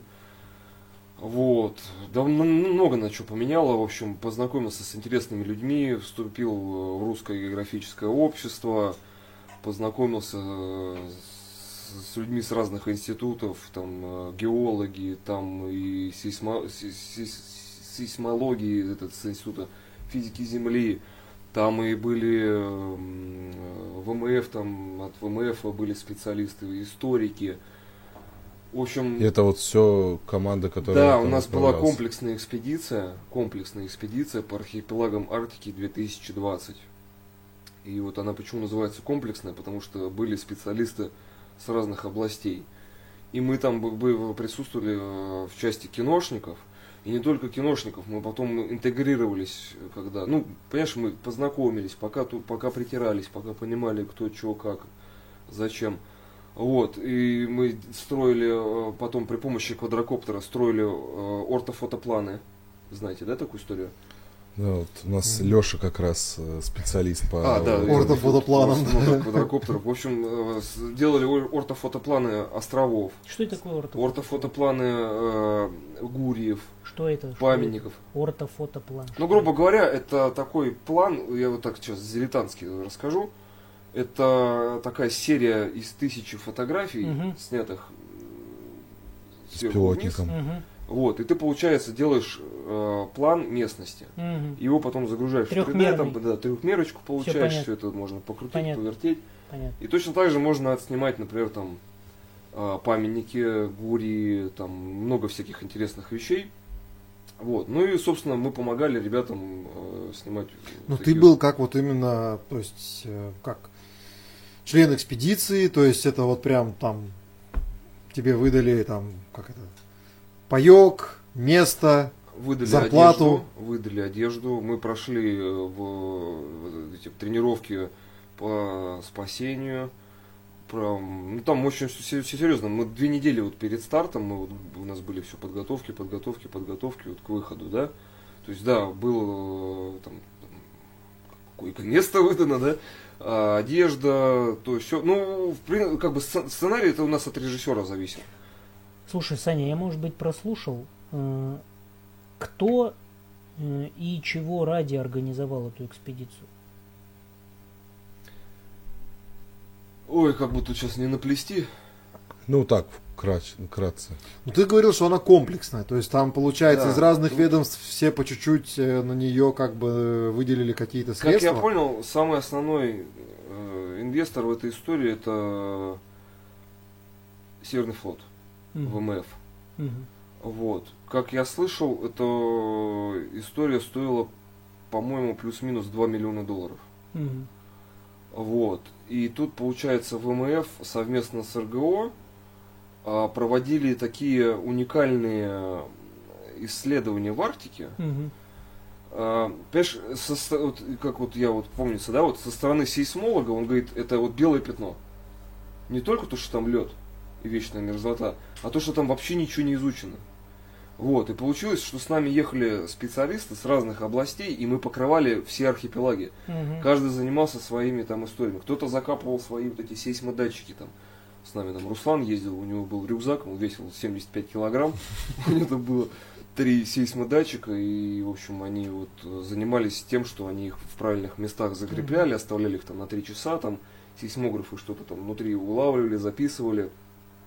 Вот. Да м- много на что поменяла. В общем, познакомился с интересными людьми, вступил в русское географическое общество, познакомился с, с людьми с разных институтов, там э, геологи, там и сейсмо- сей- сей- сейсмологии, этот с института физики Земли. Там и были м, э, ВМФ, там от ВМФ были специалисты, историки. В общем, это вот все команда, которая... да, у нас была комплексная экспедиция, комплексная экспедиция по архипелагам Арктики 2020. И вот она почему называется комплексная, потому что были специалисты с разных областей. И мы там присутствовали э, в части киношников, и не только киношников, мы потом интегрировались, когда, ну, понимаешь, мы познакомились, пока, пока притирались, пока понимали, кто, что, как, зачем. Вот, и мы строили э, потом при помощи квадрокоптера строили э, ортофотопланы. Знаете, да, такую историю? Да, вот у нас Леша как раз э, специалист по... А, да. Установка квадрокоптеров. В общем, э, делали ор- ортофотопланы островов, Что это такое орто? ортофотопланы э, гурьев, Что это? Что памятников. это? Ортофотоплан. Ну, грубо говоря, это такой план, я вот так сейчас дилетантски расскажу. Это такая серия из тысячи фотографий, снятых С вниз. пилотником. Вот, и ты, получается, делаешь э, план местности. Мгм. Его потом загружаешь в 3D, Трёхмерный. там, да, трехмерочку получаешь, все это можно покрутить, Понятно. повертеть. Понятно. И точно так же можно отснимать, например, там э, памятники, гури, там много всяких интересных вещей. Вот. Ну и, собственно, мы помогали ребятам э, снимать. Ну, такие ты был как вот именно, то есть, э, как член экспедиции, то есть это вот прям там тебе выдали там, как это, паек, место, Выдали Зарплату. одежду, выдали одежду. Мы прошли э, в, в эти тренировки по спасению. Про, ну, там очень все, серьезно. Мы две недели вот перед стартом, мы вот, у нас были все подготовки, подготовки, подготовки вот к выходу, да. То есть, да, было э, там, там койко-место выдано, да, а, одежда, то есть все. Ну, в прин- как бы сц- сценарий это у нас от режиссера зависит. Слушай, Саня, я, может быть, прослушал, э, кто э, и чего ради организовал эту экспедицию? Ой, как бы тут сейчас не наплести. Ну так, крач, вкратце. Ну, ты говорил, что она комплексная, то есть там, получается, Да. из разных ведомств все по чуть-чуть э, на нее как бы выделили какие-то Как средства. я понял, самый основной э, инвестор в этой истории это Северный флот, ВМФ. Мгм. Вот. Как я слышал, эта история стоила, по-моему, плюс-минус 2 миллиона долларов. Вот. И тут, получается, ВМФ совместно с РГО а, проводили такие уникальные исследования в Арктике. А, Понимаешь, со вот как вот я вот помнится, да, вот со стороны сейсмолога он говорит, это вот белое пятно. Не только то, что там лед и вечная мерзлота, а то, что там вообще ничего не изучено. Вот, и получилось, что с нами ехали специалисты с разных областей, и мы покрывали все архипелаги. Мгм. Каждый занимался своими там историями. Кто-то закапывал свои вот эти сейсмодатчики там. С нами там Руслан ездил, у него был рюкзак, он весил 75 килограмм. У него там было три сейсмодатчика, и, в общем, они вот занимались тем, что они их в правильных местах закрепляли, оставляли их там на три часа, там сейсмографы что-то там внутри улавливали, записывали.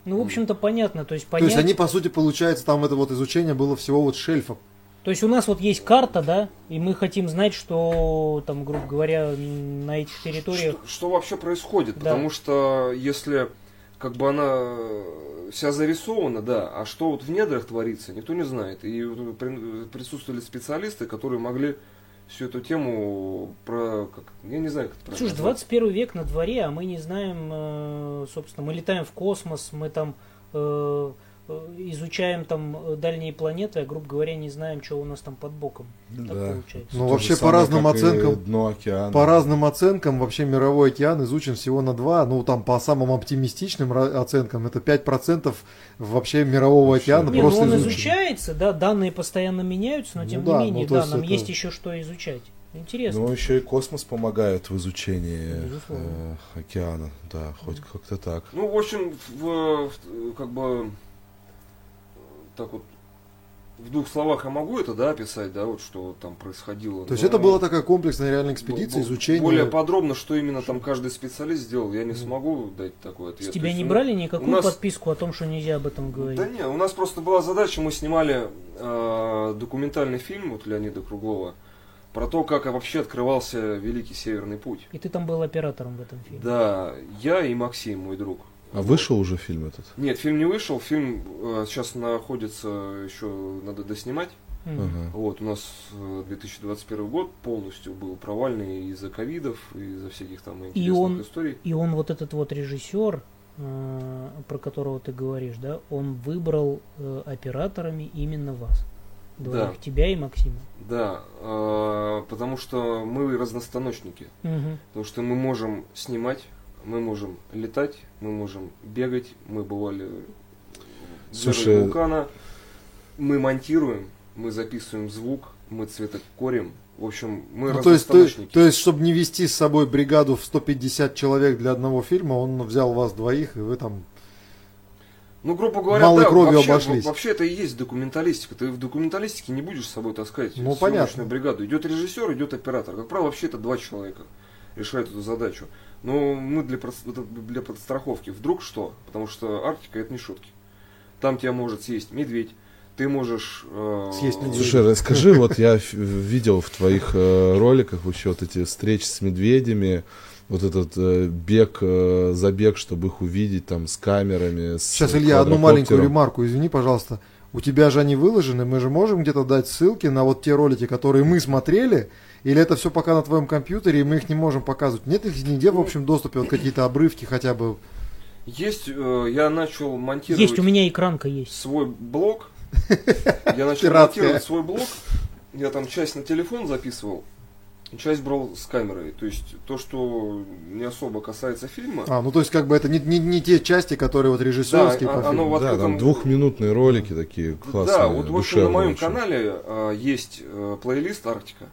Ну, в общем-то, понятно. То есть, То понять... есть они, по сути, получается, там это вот изучение было всего вот шельфа. То есть у нас вот есть карта, да, и мы хотим знать, что там, грубо говоря, на этих территориях... Что, что вообще происходит? Да. Потому что если как бы она э, вся зарисована, да, а что вот в недрах творится, никто не знает. И присутствовали специалисты, которые могли всю эту тему про, как, я не знаю, как это Слушай, назвать. 21 век на дворе, а мы не знаем, э, собственно, мы летаем в космос, мы там э, изучаем там э, дальние планеты, а, грубо говоря, не знаем, что у нас там под боком. Так Да. получается. Ну, То вообще, по разным оценкам- Дно океана. По разным оценкам, вообще мировой океан изучен всего на 2, ну там по самым оптимистичным оценкам, это 5% вообще мирового Вообще. океана Не, ну просто он изучено. изучается, да, данные постоянно меняются, но Ну тем да, не менее, ну, да, нам это- есть еще что изучать. Интересно. Ну, еще и космос помогает в изучении Безусловно. э, океана. Да, хоть как-то так. Ну, в общем, в, в- как бы так вот в двух словах я могу это, да, описать, да, вот что там происходило. То есть это была такая комплексная реальная экспедиция, изучение. Более подробно, что именно там каждый специалист сделал, я не смогу дать такой С ответ. тебя То есть, не ну, брали никакую нас- подписку о том, что нельзя об этом говорить? Да не, у нас просто была задача, мы снимали э, документальный фильм вот Леонида Круглова про то, как вообще открывался Великий Северный Путь. И ты там был оператором в этом фильме. Да, я и Максим, мой друг. А вышел уже фильм этот? Нет, фильм не вышел, фильм э, сейчас находится, еще надо доснимать. Ага. Вот, у нас э, 2021 год полностью был провальный из-за ковидов, из-за всяких там интересных он- историй. И он вот этот вот режиссер, э, про которого ты говоришь, да, он выбрал э, операторами именно вас. Двоих, Да. тебя и Максима. Да, э, потому что мы разностаночники. Мгм. Потому что мы можем снимать, мы можем летать, мы можем бегать, мы бывали Слушай, вулкана, мы монтируем, мы записываем звук, мы цветокорим. В общем, мы Ну, то, есть, то, то есть, чтобы не вести с собой бригаду в 150 человек для одного фильма, он взял вас двоих, и вы там... Ну, грубо говоря, малой да, кровью вообще, обошлись. вообще это и есть документалистика. Ты в документалистике не будешь с собой таскать Ну, съемочную понятно. бригаду. Идет режиссер, идет оператор. Как правило, вообще это два человека решают эту задачу. Но мы для, для подстраховки. Вдруг что? Потому что Арктика это не шутки. Там тебя может съесть медведь. Ты можешь... э, Съесть медведя. Слушай, расскажи, вот я видел в твоих э, роликах вообще вот эти встречи с медведями, вот этот э, бег, э, забег, чтобы их увидеть там с камерами. С Сейчас, Илья, одну маленькую ремарку, извини, пожалуйста. У тебя же они выложены, мы же можем где-то дать ссылки на вот те ролики, которые мы смотрели, или это все пока на твоем компьютере, и мы их не можем показывать? Нет их нигде в общем доступе, вот какие-то обрывки хотя бы. Есть, э, я начал монтировать Есть, у меня экранка есть. свой блог. Я начал монтировать свой блог. Я там часть на телефон записывал, часть брал с камерой. То есть то, что не особо касается фильма. А, ну то есть как бы это не, не, не те части, которые вот режиссерские Да, по а- оно фильму. в Да, открытом- там двухминутные ролики такие классные, Да, вот в общем на моем очень. канале а, есть э, плейлист Арктика.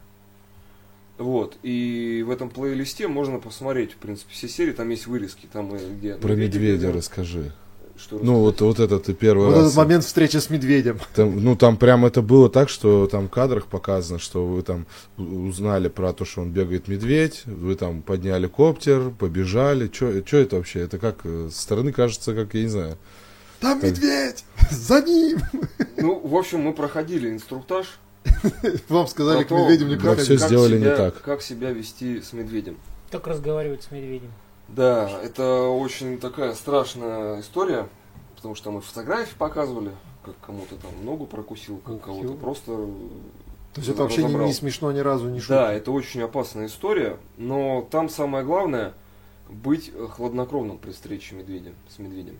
Вот, и в этом плейлисте можно посмотреть, в принципе, все серии, там есть вырезки, там э, где... Про медведя бегают. расскажи. Что Ну, вот, вот это ты первый Вот раз. этот момент встречи с медведем. Там, ну, там прям это было так, что там в кадрах показано, что вы там узнали про то, что он бегает медведь, вы там подняли коптер, побежали. Что это вообще? Это как э, со стороны кажется, как, я не знаю. Там Так. медведь! За ним! Ну, в общем, мы проходили инструктаж. Вам сказали, к медведю не Да, проходить. всё сделали не так. Как себя вести с медведем. Как разговаривать с медведем. Да, это очень такая страшная история, потому что мы фотографии показывали, как кому-то там ногу прокусил, как кого-то просто... То есть это вообще не, не смешно ни разу, не Да, шутка. это очень опасная история, но там самое главное быть э, хладнокровным при встрече медведя, с медведем.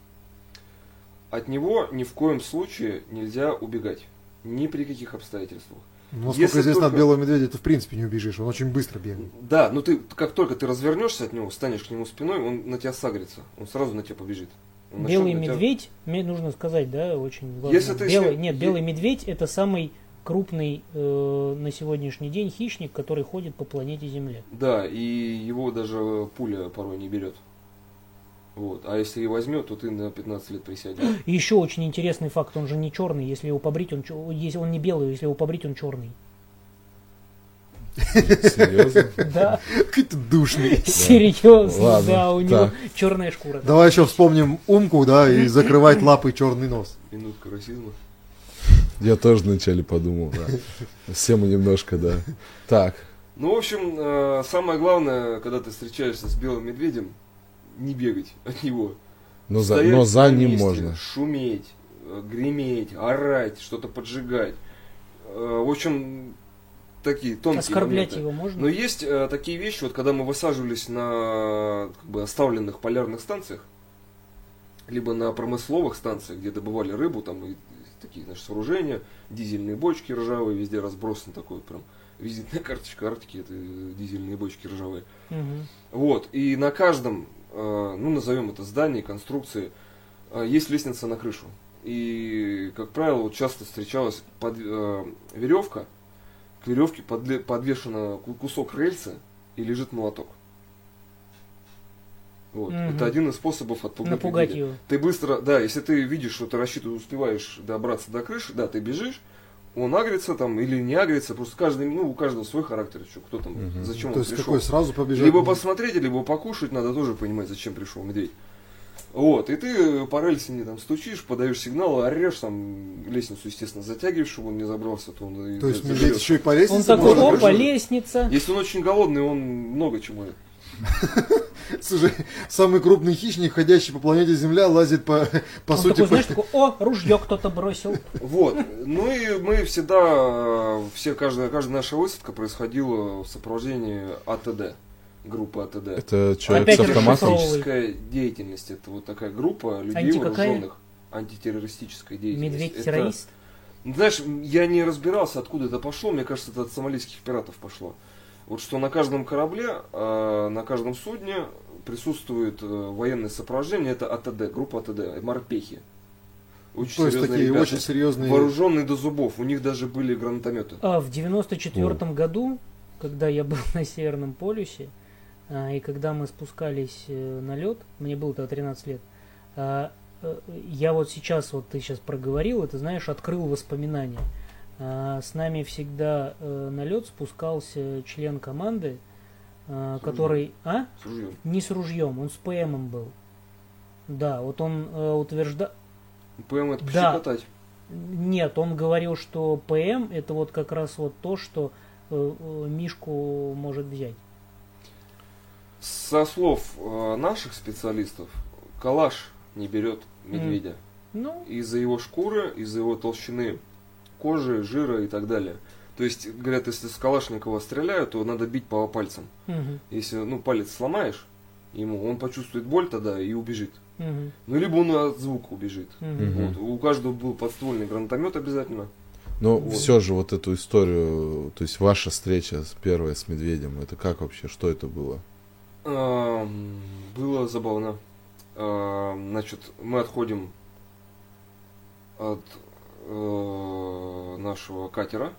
От него ни в коем случае нельзя убегать, ни при каких обстоятельствах. Ну, насколько Если известно, только- от белого медведя ты в принципе не убежишь, он очень быстро бегает. Да, но ты, как только ты развернешься от него, станешь к нему спиной, он на тебя сагрится. Он сразу на тебя побежит. Он Белый тебя- медведь, мне нужно сказать, да, очень важно. Если ты белый, с ним- нет, е- белый медведь это самый крупный э, на сегодняшний день хищник, который ходит по планете Земля. Да, и его даже пуля порой не берет. Вот. А если и возьмет, то ты на 15 лет присядешь. Еще очень интересный факт, он же не черный, если его побрить, он чё- если он не белый, если его побрить, он черный. Серьезно? Да, Какой ты душный. серьезно, да, у него черная шкура. Давай еще вспомним умку, да, и закрывать лапой черный нос. Минутка расизма. Я тоже вначале подумал, да. Все мы немножко, да. Так, Ну, в общем, э, самое главное, когда ты встречаешься с белым медведем, не бегать от него. но за, Стоять но за ним месте, можно. Шуметь, э, греметь, орать, что-то поджигать. Э, В общем, такие тонкие Оскорблять моменты. его можно? Но есть э, такие вещи, вот когда мы высаживались на как бы, оставленных полярных станциях, либо на промысловых станциях, где добывали рыбу, там и такие, значит, сооружения, дизельные бочки ржавые, везде разбросан такой прям визитная карточка Арктики, это дизельные бочки ржавые. Мгм. Вот, и на каждом, ну, назовем это здание, конструкции, э, есть лестница на крышу. И, как правило, часто встречалась под, э, веревка, к веревке подле- подвешена ку- кусок рельсы и лежит молоток. Вот. Мгм. Это один из способов отпугать Напугать медведя. его. Ты быстро, да, если ты видишь, что ты рассчитываешь, успеваешь добраться до крыши, да, ты бежишь, он агрится там или не агрится, просто каждый, ну, у каждого свой характер, что, кто там, Мгм. зачем То он есть пришел. какой сразу побежать? Либо посмотреть, либо покушать, надо тоже понимать, зачем пришел медведь. Вот, и ты по рельсине там стучишь, подаешь сигнал, орешь, там лестницу, естественно, затягиваешь, чтобы он не забрался, то он и То есть медведь еще и по Он лестнице такой, может можно опа, лестница. Если он очень голодный, он много чему. Слушай, самый крупный хищник, ходящий по планете Земля, лазит по, по Он сути... такой, по- знаешь, такой, о, ружье кто-то бросил. Вот. Ну и мы всегда, все, каждая, каждая наша высадка происходила в сопровождении АТД, группы АТД. Это человек Опять с автоматом? Антитеррористическая деятельность. Это вот такая группа людей Анти вооруженных. Антитеррористическая деятельность. Это- Медведь-террорист. Знаешь, я не разбирался, откуда это пошло. Мне кажется, это от сомалийских пиратов пошло. Вот что на каждом корабле, э, на каждом судне присутствует э, военное сопровождение. Это АТД, группа АТД, морпехи. Очень То есть серьезные такие ребята. очень серьезные... Вооруженные до зубов. У них даже были гранатометы. А в 94 году, когда я был на Северном полюсе, а, и когда мы спускались э, на лед, мне было тогда 13 лет, а, э, я вот сейчас, вот ты сейчас проговорил, это знаешь, открыл воспоминания. А, С нами всегда э, на лед спускался член команды, а, С который... А? С ружьем. Не с ружьем, он с ПМом был. Да, вот он утверждал... ПМ это Да. пощекотать. Нет, он говорил, что ПМ это вот как раз вот то, что э, э, Мишку может взять. Со слов э, наших специалистов, калаш не берет медведя. Ну, из-за его шкуры, из-за его толщины кожи, жира и так далее. То есть, говорят, если с Калашникова стреляют, то надо бить по пальцам. мгм, Если, ну, палец сломаешь ему, он почувствует боль тогда и убежит. мгм, Ну, либо он от звука убежит. Мгм. Вот. У каждого был подствольный гранатомет обязательно. Но Вот. все же вот эту историю, то есть ваша встреча с- первая с медведем, это как вообще, что это было? Было забавно. Ам, Значит, мы отходим от э, нашего катера,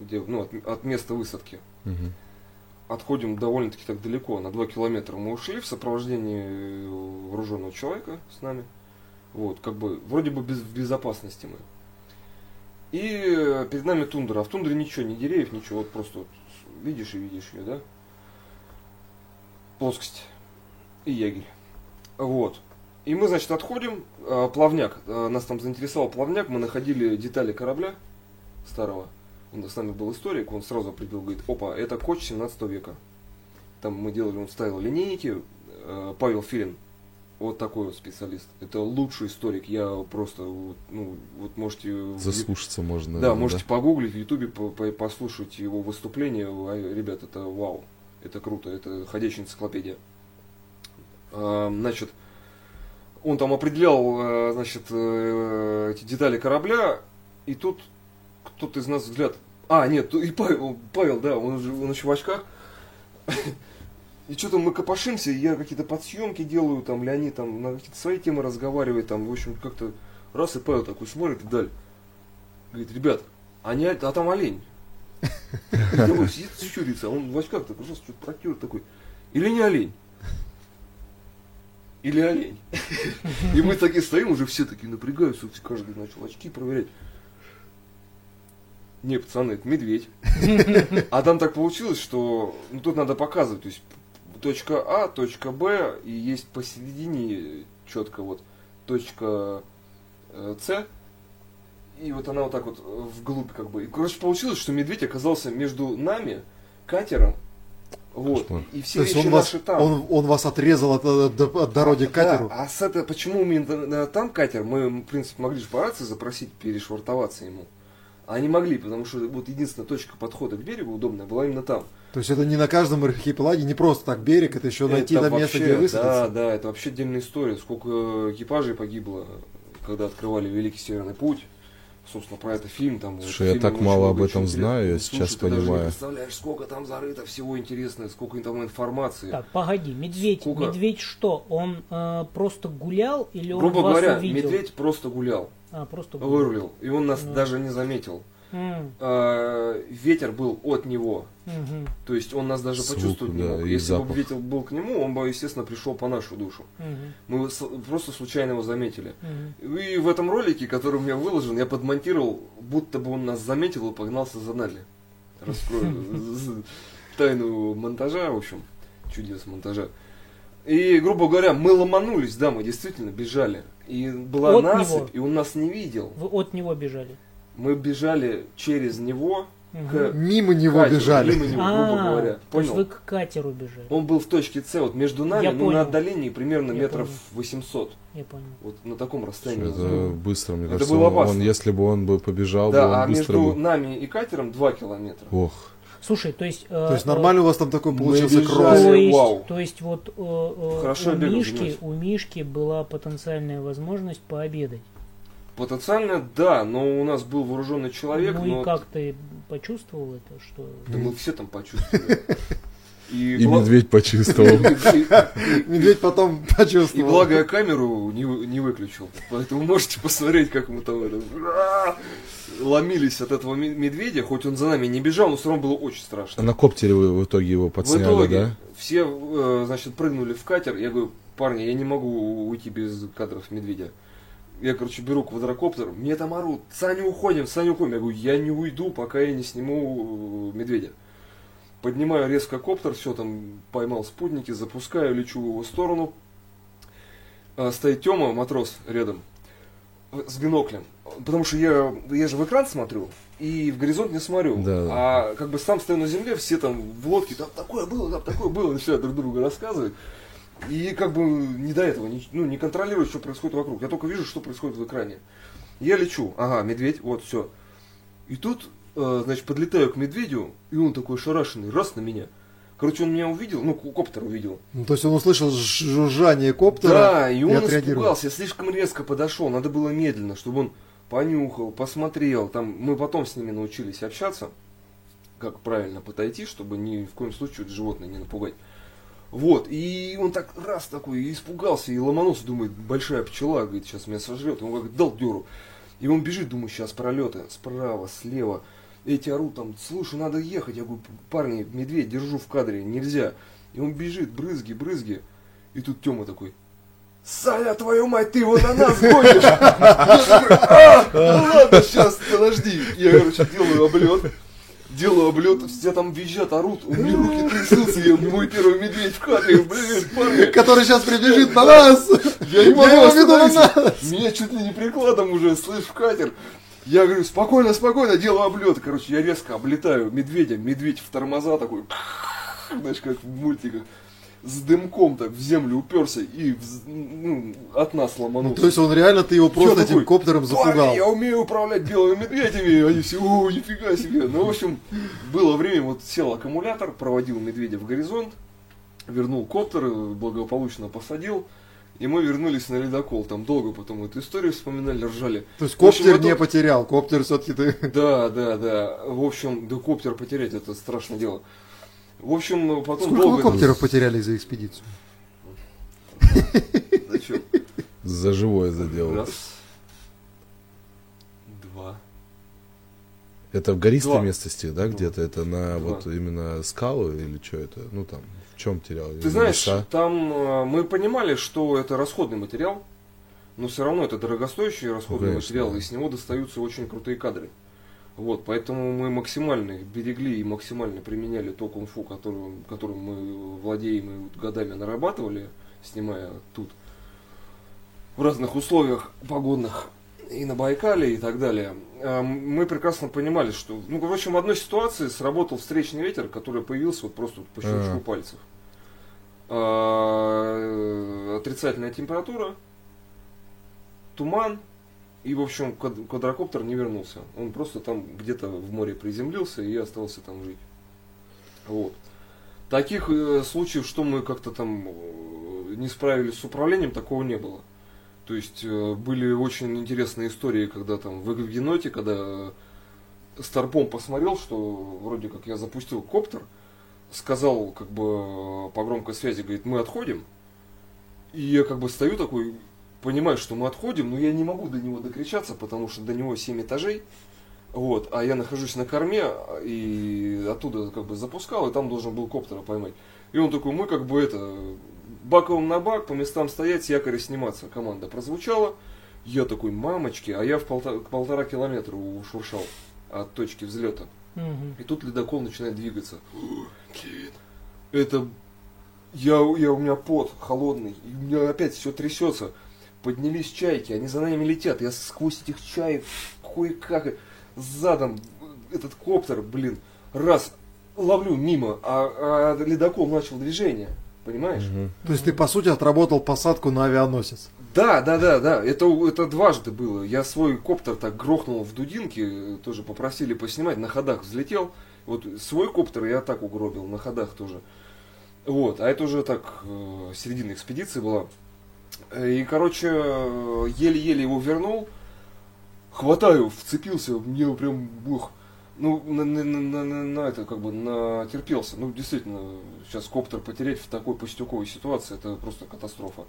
где, ну, от, от места высадки. Мгм. Отходим довольно-таки так далеко, на 2 километра мы ушли в сопровождении э, вооруженного человека с нами. Вот, как бы, вроде бы без, в безопасности мы. И э, перед нами тундра, а в тундре ничего, ни деревьев, ничего, вот просто вот видишь и видишь ее, да? Плоскость и ягель. Вот. И мы, значит, отходим, э, плавняк, э, нас там заинтересовал плавняк, мы находили детали корабля старого. Он с нами был историк, он сразу определил, говорит, опа, это коч 17 века. Там мы делали, он ставил линейки, э, Павел Филин, вот такой вот специалист. Это лучший историк, я просто, ну, вот можете... Заслушаться можно. да, наверное, можете погуглить в Ютубе, по- по- послушать его выступление. Ребят, это вау. Это круто, это ходячая энциклопедия. Значит, он там определял, э, значит, э, эти детали корабля, и тут кто-то из нас взгляд А, нет, и Павел, Павел, да, он, же, он еще в очках. И что-то мы копошимся, и я какие-то подсъемки делаю, там, Леонид там на какие-то свои темы разговаривает, там, в общем, как-то раз и Павел такой смотрит вдаль. Говорит, ребят, а, не, а там олень. Я говорю, сидит, щурится, а он в очках-то просто что-то протер такой. Или не олень? Или олень? И мы такие стоим, уже все такие напрягаются, каждый начал очки проверять. Не, пацаны, это медведь. А там так получилось, что ну, тут надо показывать. То есть точка А, точка Б, и есть посередине четко вот точка э, С. И вот она вот так вот вглубь как бы. И, короче, получилось, что медведь оказался между нами, катером, вот. И все То есть вещи он вас, наши там. он, он вас отрезал от, от- от дороги к катеру? Да, а с это, почему именно там катер? Мы, в принципе, могли же по рации запросить перешвартоваться ему. А не могли, потому что вот единственная точка подхода к берегу удобная была именно там. То есть это не на каждом архипелаге, не просто так берег, это еще найти Это там место, где Да, высадиться. да, это вообще отдельная история. Сколько экипажей погибло, когда открывали Великий Северный Путь. Собственно, про это фильм. Там, Слушай, этот я фильм так мало об этом знаю, я интересного. сейчас Слушай, ты даже не понимаю. представляешь, сколько там зарыто всего интересного, сколько там информации. Так, погоди, медведь, Сколько? медведь что? Он э, просто гулял или он Грубо вас говоря, увидел? медведь просто гулял, А, просто гулял. вырулил, и он нас Ну. даже не заметил. А, ветер был от него, мгм, то есть он нас даже Звук, почувствовать не мог. Если бы запах. ветер был к нему, он бы, естественно, пришел по нашу душу. мгм, Мы с- просто случайно его заметили. мгм. И в этом ролике, который у меня выложен, я подмонтировал, будто бы он нас заметил и погнался за нами. Раскрою тайну монтажа, в общем, чудес монтажа. И, грубо говоря, мы ломанулись, да, мы действительно бежали. И была От насыпь, него? и он нас не видел. Вы от него бежали. Мы бежали через него к Мимо него катеру, бежали. мимо него, грубо А, говоря. то есть Понял? вы к катеру бежали. Он был в точке С, вот между нами, Я ну, понял. на отдалении примерно Я метров понял. 800. Я понял. Вот на таком расстоянии. Это быстро, мне Это кажется. было опасно. он, если бы он бы побежал, бы, Да, а он быстро между бы... нами и катером 2 километра. Ох, Слушай, то есть... э, То есть э, нормально у вас там такой получился кросс. То есть, Вау. то есть вот э, э, Хорошо у, Мишки, у Мишки была потенциальная возможность пообедать. Потенциально, да, но у нас был вооруженный человек, ну но и как ты почувствовал это, что... Да мы все там почувствовали. И, и медведь почувствовал. и- и- Медведь потом и почувствовал. благо я камеру не, не выключил. Поэтому можете посмотреть, как мы там ломились от этого ме- медведя, хоть он за нами не бежал, но все равно было очень А страшно. на коптере вы в итоге его В подсняли, итоге да? все, э, значит, прыгнули в катер. Я говорю, парни, я не могу уйти без кадров медведя. Я, короче, беру квадрокоптер, мне там орут, Саня, уходим, Саня, уходим. Я говорю, я не уйду, пока я не сниму э, медведя. Поднимаю резко коптер, все там, поймал спутники, запускаю, лечу в его сторону. А, стоит Тёма, матрос, рядом, в- с биноклем. Потому что я, я же в экран смотрю и в горизонт не смотрю. Да. А как бы сам стою на земле, все там в лодке, там такое было, там такое было, начинают друг другу рассказывать. И как бы не до этого, не, ну, не контролирую, что происходит вокруг. Я только вижу, что происходит в экране. Я лечу, ага, медведь, вот, все. И тут, э, значит, подлетаю к медведю, и он такой шарашенный, раз на меня. Короче, он меня увидел, ну, коптер увидел. Ну, то есть он услышал жужжание коптера Да, и он отреагировал. испугался, я слишком резко подошел, надо было медленно, чтобы он понюхал, посмотрел. Там мы потом с ними научились общаться, как правильно подойти, чтобы ни в коем случае животное не напугать. Вот, и он так раз такой испугался, и ломанулся, думает, большая пчела, говорит, сейчас меня сожрет. Он как дал деру. И он бежит, думаю, сейчас пролеты справа, слева. Эти орут там, слушай, надо ехать. Я говорю, парни, медведь, держу в кадре, нельзя. И он бежит, брызги, брызги. И тут Тёма такой, Саня, твою мать, ты его на нас гонишь! «А, ну ладно, сейчас, подожди. Я, короче, делаю облет. Делаю облет, все там визжат, орут, у меня руки трясутся, я мой первый медведь в кадре, блин, парни. Который сейчас прибежит на нас! Я не могу Я остановиться. Меня чуть ли не прикладом уже, слышь, в катер. Я говорю, спокойно, спокойно, делаю облет. Короче, я резко облетаю медведя, медведь в тормоза такой, знаешь, как в мультиках, с дымком так в землю уперся и вз- ну, от нас Ну, ломанулся. то есть он реально, ты его просто Я этим такой, коптером запугал. «Парни, я умею управлять белыми медведями. Они все, о, нифига себе. Ну, в общем, было время, вот сел аккумулятор, проводил медведя в горизонт, вернул коптер, благополучно посадил. И мы вернулись на ледокол. Там долго потом эту историю вспоминали, ржали. То есть В общем, коптер это- не потерял, коптер все-таки ты... Да, да, да. В общем, да коптер потерять это страшное дело. В общем, потом Сколько долго... коптеров потеряли за экспедицию? Чё? За живое задел. Раз. Два. Это в гористой Два. местности, да, где-то? Это на Два. вот именно скалы или что это? Ну там, в чем терял? Ты знаешь, там э, мы понимали, что это расходный материал, но все равно это дорогостоящий расходный Конечно, материал, да. и с него достаются очень крутые кадры. Вот, поэтому мы максимально их берегли и максимально применяли то кунг-фу, которым, которым мы владеем и вот годами нарабатывали, снимая тут в разных условиях погодных и на Байкале и так далее. А, Мы прекрасно понимали, что, ну, в общем, в одной ситуации сработал встречный ветер, который появился вот просто по щелчку А. пальцев. А, Отрицательная температура, туман, и, в общем, квад- квадрокоптер не вернулся. Он просто там где-то в море приземлился и остался там жить. Вот. Таких э, случаев, что мы как-то там э, не справились с управлением, такого не было. То есть э, были очень интересные истории, когда там в в еноте, когда Старпом посмотрел, что вроде как я запустил коптер, сказал как бы э, по громкой связи, говорит, мы отходим. И я как бы стою такой, понимаю, что мы отходим, но я не могу до него докричаться, потому что до него 7 этажей. Вот, а я нахожусь на корме и оттуда как бы запускал, и там должен был коптера поймать. И он такой, мы как бы это, баковым на бак, по местам стоять, с якоря сниматься. Команда прозвучала. Я такой, мамочки, а я в полтора, полтора километра ушуршал от точки взлета. Мгм. И тут ледокол начинает двигаться. Это... Я, я, у меня пот холодный, и у меня опять все трясется. Поднялись чайки, они за нами летят. Я сквозь этих чаек кое-как задом этот коптер, блин, раз ловлю мимо, а, а ледокол начал движение. Понимаешь? Мгм. То есть ты, по сути, отработал посадку на авианосец. Да, да, да, да. Это, это дважды было. Я свой коптер так грохнул в дудинке, тоже попросили поснимать, на ходах взлетел. Вот свой коптер я так угробил, на ходах тоже. Вот, а это уже так, э, середина экспедиции была. И, короче, еле-еле его вернул. Хватаю, вцепился, мне прям, ух, ну, на- на- на- на- на это, как бы, натерпелся. Ну, действительно, сейчас коптер потерять в такой пустяковой ситуации, это просто катастрофа.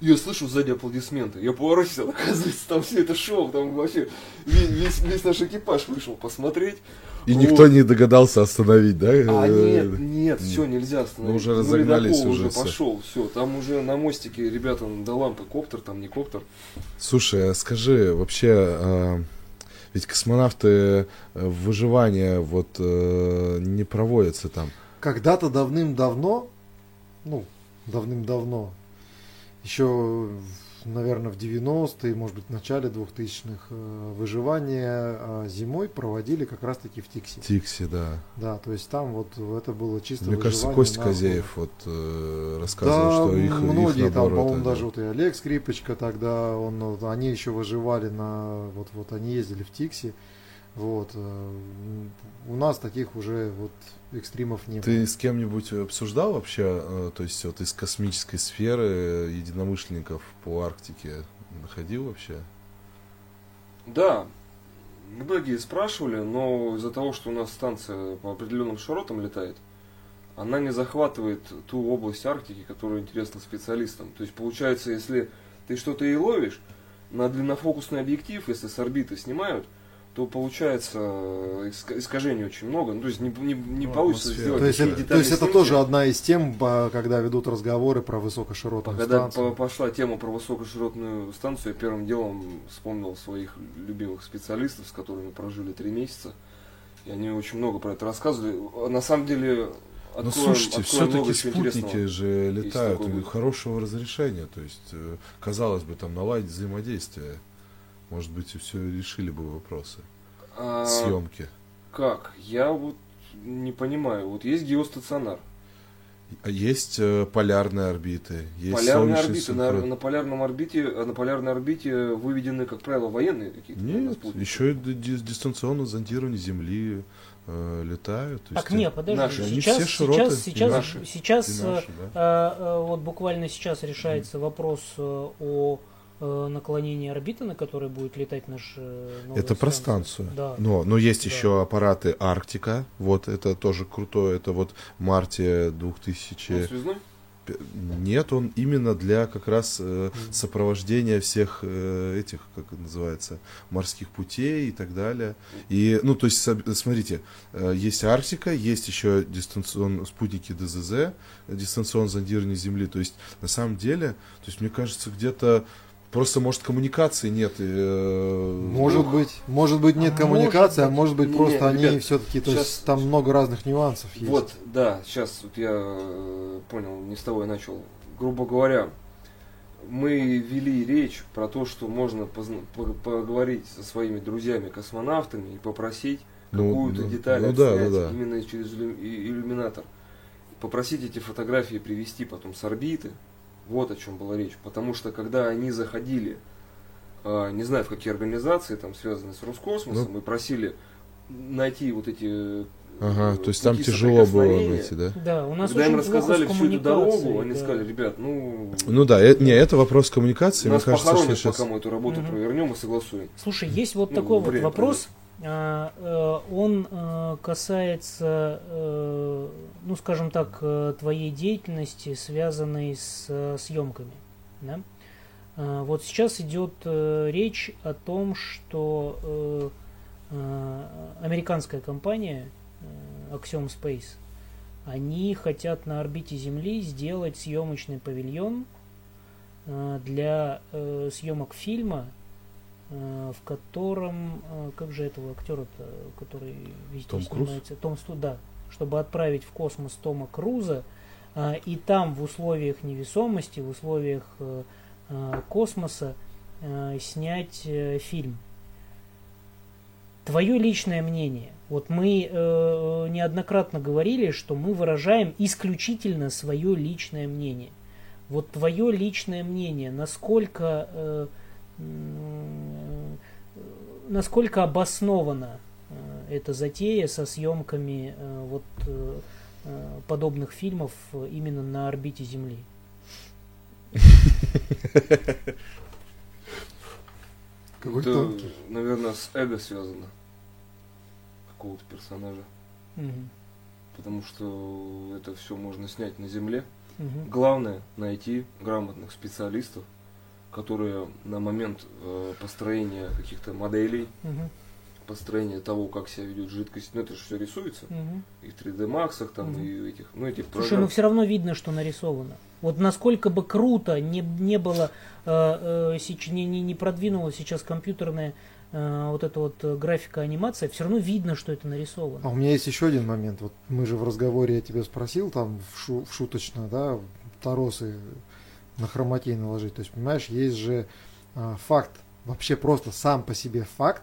Я слышу сзади аплодисменты. Я поворачиваюсь, оказывается, там все это шоу, там вообще весь, весь, весь наш экипаж вышел посмотреть. И Вот. никто не догадался остановить, да? А Э, нет, нет, все нельзя остановить. Ну, уже разогнались ледокол уже уже пошел, все. Там уже на мостике ребята до лампы коптер, там не коптер. Слушай, а скажи, вообще, а, ведь космонавты э, выживания вот э, не проводятся там. Когда-то давным-давно, ну, давным-давно, еще, наверное, в 90-е, может быть, в начале 2000-х, э, выживание э, зимой проводили как раз-таки в Тикси. Тикси, да. Да, то есть там вот это было чисто Мне кажется, Костя Козеев вот э, рассказывал, Да, что их, многие их там, по-моему, даже вот и Олег Скрипочка тогда, он, они еще выживали на, вот, вот они ездили в Тикси, вот, э, у нас таких уже вот экстримов не было. Ты с кем-нибудь обсуждал вообще, э, то есть вот из космической сферы э, единомышленников по Арктике находил вообще? Да, многие спрашивали, но из-за того, что у нас станция по определенным широтам летает, она не захватывает ту область Арктики, которая интересна специалистам. То есть получается, если ты что-то и ловишь, на длиннофокусный объектив, если с орбиты снимают, то получается э, иска- искажений очень много. Ну, то есть не, не, не Ну, получится атмосфера. сделать То есть, это, то есть это тоже одна из тем, когда ведут разговоры про высокоширотную Когда станцию. по- пошла тема про высокоширотную станцию, я первым делом вспомнил своих любимых специалистов, с которыми прожили три месяца. И они очень много про это рассказывали. А На самом деле, Ну откроем, слушайте, откроем много все-таки спутники же летают хорошего разрешения, то есть э, казалось бы там наладить взаимодействие, может быть и все решили бы вопросы А, съемки. Как? Я вот не понимаю. Вот есть геостационар. А Есть э, полярные орбиты, есть Полярные орбиты. На, синхрон. на полярном орбите, а на полярной орбите выведены, как правило, военные какие-то Нет, еще и ди- ди- дистанционное зондирование Земли э, летают. Так, есть, не, подожди, наши, сейчас, все широты, сейчас, сейчас, наши, сейчас, и э, наши, да. э, э, вот буквально сейчас решается вопрос э, о э, наклонении орбиты, на которой будет летать наш э, новая Это про станцию. Да. Но, но есть Да. еще аппараты Арктика. Вот это тоже крутое. Это вот в марте Он 2000... связной? Нет, он именно для как раз э, сопровождения всех э, этих, как это называется, морских путей и так далее. И, ну, то есть, смотрите, э, есть Арктика, есть еще дистанцион, спутники ДЗЗ, дистанционное зондирование Земли. То есть, на самом деле, то есть, мне кажется, где-то просто, может, коммуникации нет. и, э, Может быть, может быть нет А коммуникации, а может быть Не, просто не, они ребят, все-таки, то щас- есть там много разных нюансов есть. Вот, да, сейчас вот я э, понял, не с того я начал. Грубо говоря, мы вели речь про то, что можно позна- по- поговорить со своими друзьями-космонавтами и попросить Ну, какую-то ну, деталь ну да, отснять да, да. именно через иллюминатор. Попросить эти фотографии привести потом с орбиты. Вот о чем была речь. Потому что когда они заходили, а, не знаю в какие организации, там связанные с Роскосмосом, Ну. и просили найти вот эти Ага, э, то есть там тяжело было найти, да? Да, у нас Когда им очень плохо рассказали с всю эту дорогу, коммуникацией, они да. сказали, ребят, ну, Ну да, это, не, это вопрос коммуникации, нас мне кажется, что похоронят, сейчас... пока мы эту работу Мгм. провернем и согласуем. Слушай, есть вот Ну, такой вот вопрос. А, э, Он э, касается, э, ну, скажем так, твоей деятельности, связанной с съемками. да? А, Вот сейчас идет речь о том, что американская компания Axiom Space, они хотят на орбите Земли сделать съемочный павильон для съемок фильма, в котором, э, как же этого актера-то, который везде Том Круз? снимается, Том Сту, да, чтобы отправить в космос Тома Круза, а, и там в условиях невесомости, в условиях э, э, космоса э, снять э, фильм. Твое личное мнение. Вот мы э, неоднократно говорили, что мы выражаем исключительно свое личное мнение. Вот твое личное мнение, насколько, э, э, насколько обоснована э, эта затея со съемками э, вот э, подобных фильмов именно на орбите Земли? Какой Это, тонкий. наверное, с эго связано какого-то персонажа. Мгм. Потому что это все можно снять на Земле. Мгм. Главное найти грамотных специалистов, которые на момент э, построения каких-то моделей, Мгм. построения того, как себя ведет жидкость, ну это же все рисуется. Мгм. И в 3D Max, там, Мгм. и этих, ну этих Слушай, программ. ну все равно видно, что нарисовано. Вот насколько бы круто не, не было, э, э, не, не, не продвинула сейчас компьютерная э, вот эта вот графика анимация, все равно видно, что это нарисовано. А у меня есть еще один момент. Вот мы же в разговоре я тебя спросил там в, шу- в шуточно, да, торосы на хроматей наложить. То есть, понимаешь, есть же а, факт, вообще просто сам по себе факт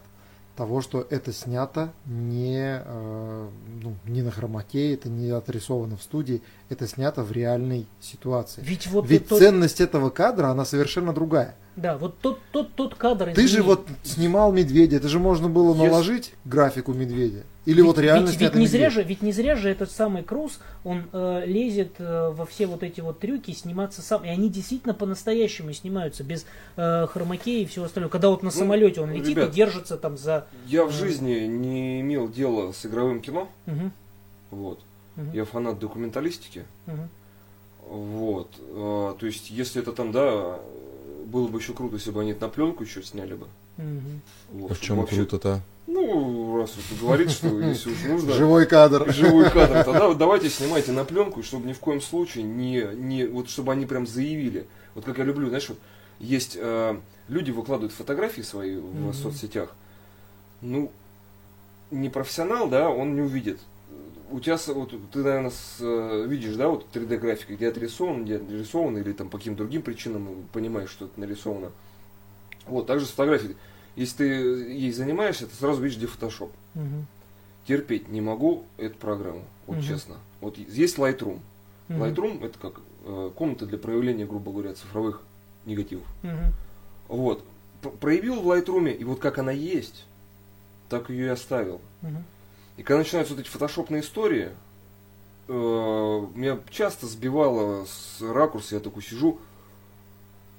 того, что это снято не, э, ну, не на хромаке, это не отрисовано в студии, это снято в реальной ситуации. Ведь вот Ведь тот, ценность этого кадра, она совершенно другая. да, вот тот, тот, тот кадр. Ты же вот снимал медведя, это же можно было наложить графику медведя. Или ведь- вот реально ведь, ведь не зря же, ведь не зря же этот самый Круз, он э, лезет э, во все вот эти вот трюки сниматься сам, и они действительно по-настоящему снимаются без э, хромакея и всего остального. Когда вот на Ну, самолете он летит ребят, и держится там за, Я в Мгм. жизни не имел дела с игровым кино. Мгм, Вот. Мгм, Я фанат документалистики. мгм. Вот. А, То есть, если это там, да, было бы еще круто, если бы они это на пленку еще сняли бы. Мгм. Вот, А в чем вообще- круто-то? Ну, раз вот говорит, что если уж нужно Живой кадр. живой кадр, тогда вот давайте снимайте на пленку, чтобы ни в коем случае не, не вот чтобы они прям заявили. Вот как я люблю, знаешь, вот есть э, люди выкладывают фотографии свои в Мгм. соцсетях. Ну, не профессионал, да, он не увидит. У тебя, вот, ты, наверное, с, э, видишь, да, вот 3D графика, где отрисован, где нарисовано, или там по каким другим причинам понимаешь, что это нарисовано. Вот, также с фотографией. Если ты ей занимаешься, ты сразу видишь, где фотошоп Мгм. терпеть не могу эту программу, вот Мгм. честно. Вот есть Lightroom. Мгм. Lightroom это как э, комната для проявления, грубо говоря, цифровых негативов. Мгм. Вот. Проявил в Lightroom, и вот как она есть, так ее и оставил. Мгм. И когда начинаются вот эти фотошопные истории, э, меня часто сбивало с ракурса, я такой сижу,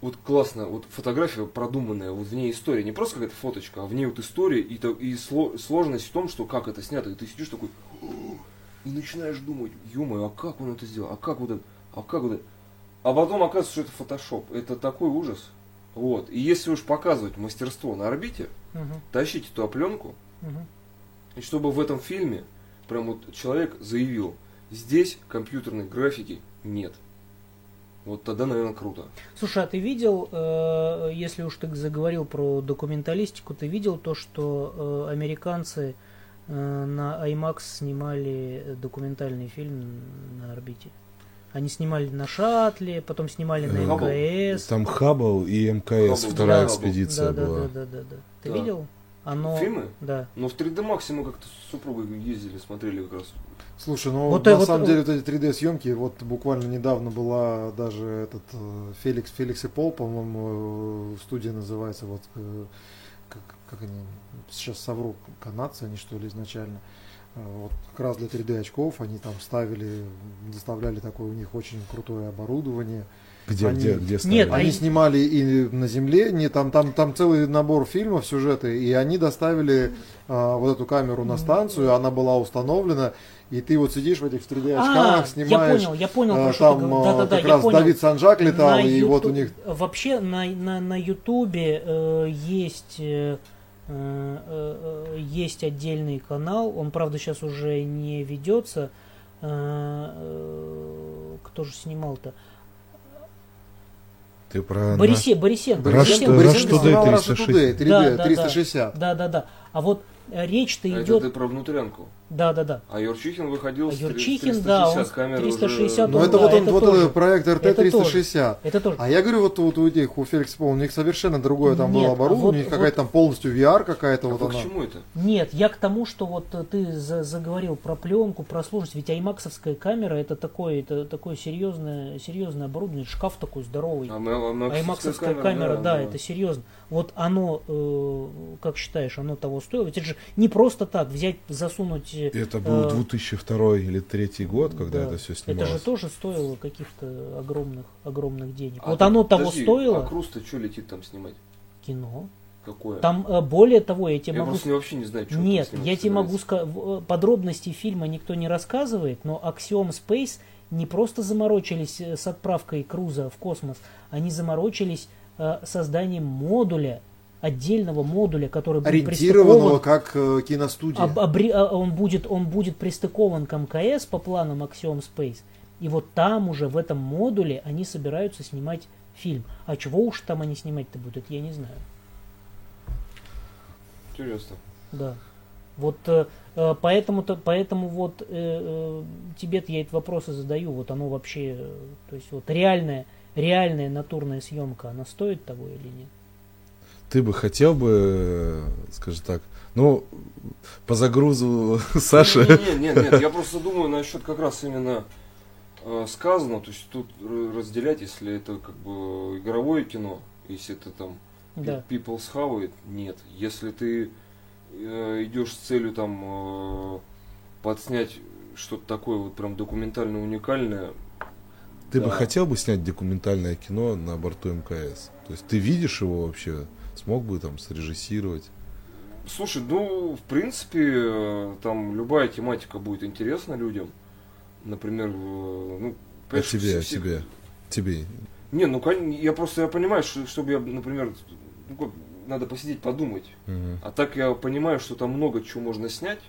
вот классно, вот фотография продуманная, вот в ней история, не просто какая-то фоточка, а в ней вот история и, и сло- сложность в том, что как это снято, и ты сидишь такой, и начинаешь думать, ё а как он это сделал, а как вот это, а как вот это, а потом оказывается, что это фотошоп, это такой ужас, вот, и если уж показывать мастерство на орбите, Мгм, тащите туда пленку, мгм. И чтобы в этом фильме прям вот человек заявил, здесь компьютерной графики нет. Вот тогда, наверное, круто. Слушай, а ты видел, э, если уж ты заговорил про документалистику, ты видел то, что э, американцы э, на IMAX снимали документальный фильм на орбите? Они снимали на шаттле, потом снимали на МКС. Там Хаббл и МКС, Хаббл, вторая да, экспедиция да, была. да, да, да, да. Ты Да. видел? Оно... Фильмы? Да. Но в 3D Max мы как-то с супругой ездили, смотрели как раз. Слушай, ну Вот, на вот, самом э, деле вот эти 3D съемки, вот буквально недавно была даже этот э, Феликс, Феликс и Пол, по-моему, э, студия называется, вот э, как, как они, сейчас совру, канадцы они что ли изначально. Вот как раз для 3D очков они там ставили, доставляли такое у них очень крутое оборудование. Где, Они- где, где Нет, ставили? а Они и- снимали и на земле, не там, там, там целый набор фильмов, сюжеты, и они доставили а, вот эту камеру на станцию, она была установлена, и ты вот сидишь в этих 3D А, очках, я снимаешь. понял, я понял, а, там говоришь. а, Да-да-да, как я раз понял. Давид Санжак летал, На и вот у них Вообще на, на, на Ютубе э, есть, э, э, э, есть отдельный канал, он, правда, сейчас уже не ведется. Э, э, кто же снимал-то? Ты про Борисе, Борисенко. Rush Борисенко. Today, Борисенко снимал Russia 360. Today, 3D, Да, да, да. 360. Да, да, да. А вот э, речь-то А идет... это ты про внутрянку. Да, да, да. А Юрчихин выходил А с Юрчихин, 360 да, он с камеры 360 уже... Ну это да, вот он, это вот тоже. этот проект Это тоже. RT-360. Это тоже. А я говорю, вот, вот у этих, у Феликса Пол, у них совершенно другое там Нет, было а оборудование, вот- у них вот- какая-то там полностью VR какая-то А вот она. к чему это? Нет, я к тому, что вот ты за- заговорил про пленку, про сложность. Ведь аймаксовская камера это такое, это такое серьезное, серьезное оборудование, шкаф такой здоровый. А а Аймаксовская камера, да, это серьезно. Вот оно, э, как считаешь, оно того стоило? Ведь это же не просто так взять, засунуть. Э, Это был э, 2002 или 2003 год, когда да. это все Это снималось. же тоже стоило каких-то огромных, огромных денег. А вот ты- оно того подожди, стоило. А Круз-то что летит там снимать? Кино. Какое? Там э, более того, я тебе Я могу просто не- вообще не знаю, что Нет, снимать я тебе могу сказать, подробности фильма никто не рассказывает, но Axiom Space не просто заморочились э, с отправкой Круза в космос, они заморочились э, созданием модуля, отдельного модуля, который будет Ориентированного как э, киностудия. об- обре- а, он, будет, он будет пристыкован к МКС по планам Axiom Space. И вот там уже, в этом модуле, они собираются снимать фильм. А чего уж там они снимать-то будут, я не знаю. Интересно. Да. Вот э, э, поэтому-то, поэтому вот э, э, тебе-то я эти вопросы задаю. Вот оно вообще, э, то есть вот реальная, реальная натурная съемка, она стоит того или нет? Ты бы хотел бы, э, скажем так, ну, по загрузу Саши, Нет, нет, нет, я просто думаю насчет как раз именно э, сказано, то есть тут разделять, если это как бы игровое кино, если это там Да. People's How, нет. Если ты э, идешь с целью там э, подснять что-то такое вот прям документально уникальное, ты бы Да. хотел бы снять документальное кино на борту МКС? То есть ты видишь его вообще? Смог бы там срежиссировать? Слушай, ну, в принципе, э, там любая тематика будет интересна людям. Например, э, ну, А тебе, все- а все- тебе? Тебе. Не, ну, я просто я понимаю, что, чтобы я, например, ну, как, надо посидеть, подумать. Мгм. А так я понимаю, что там много чего можно снять,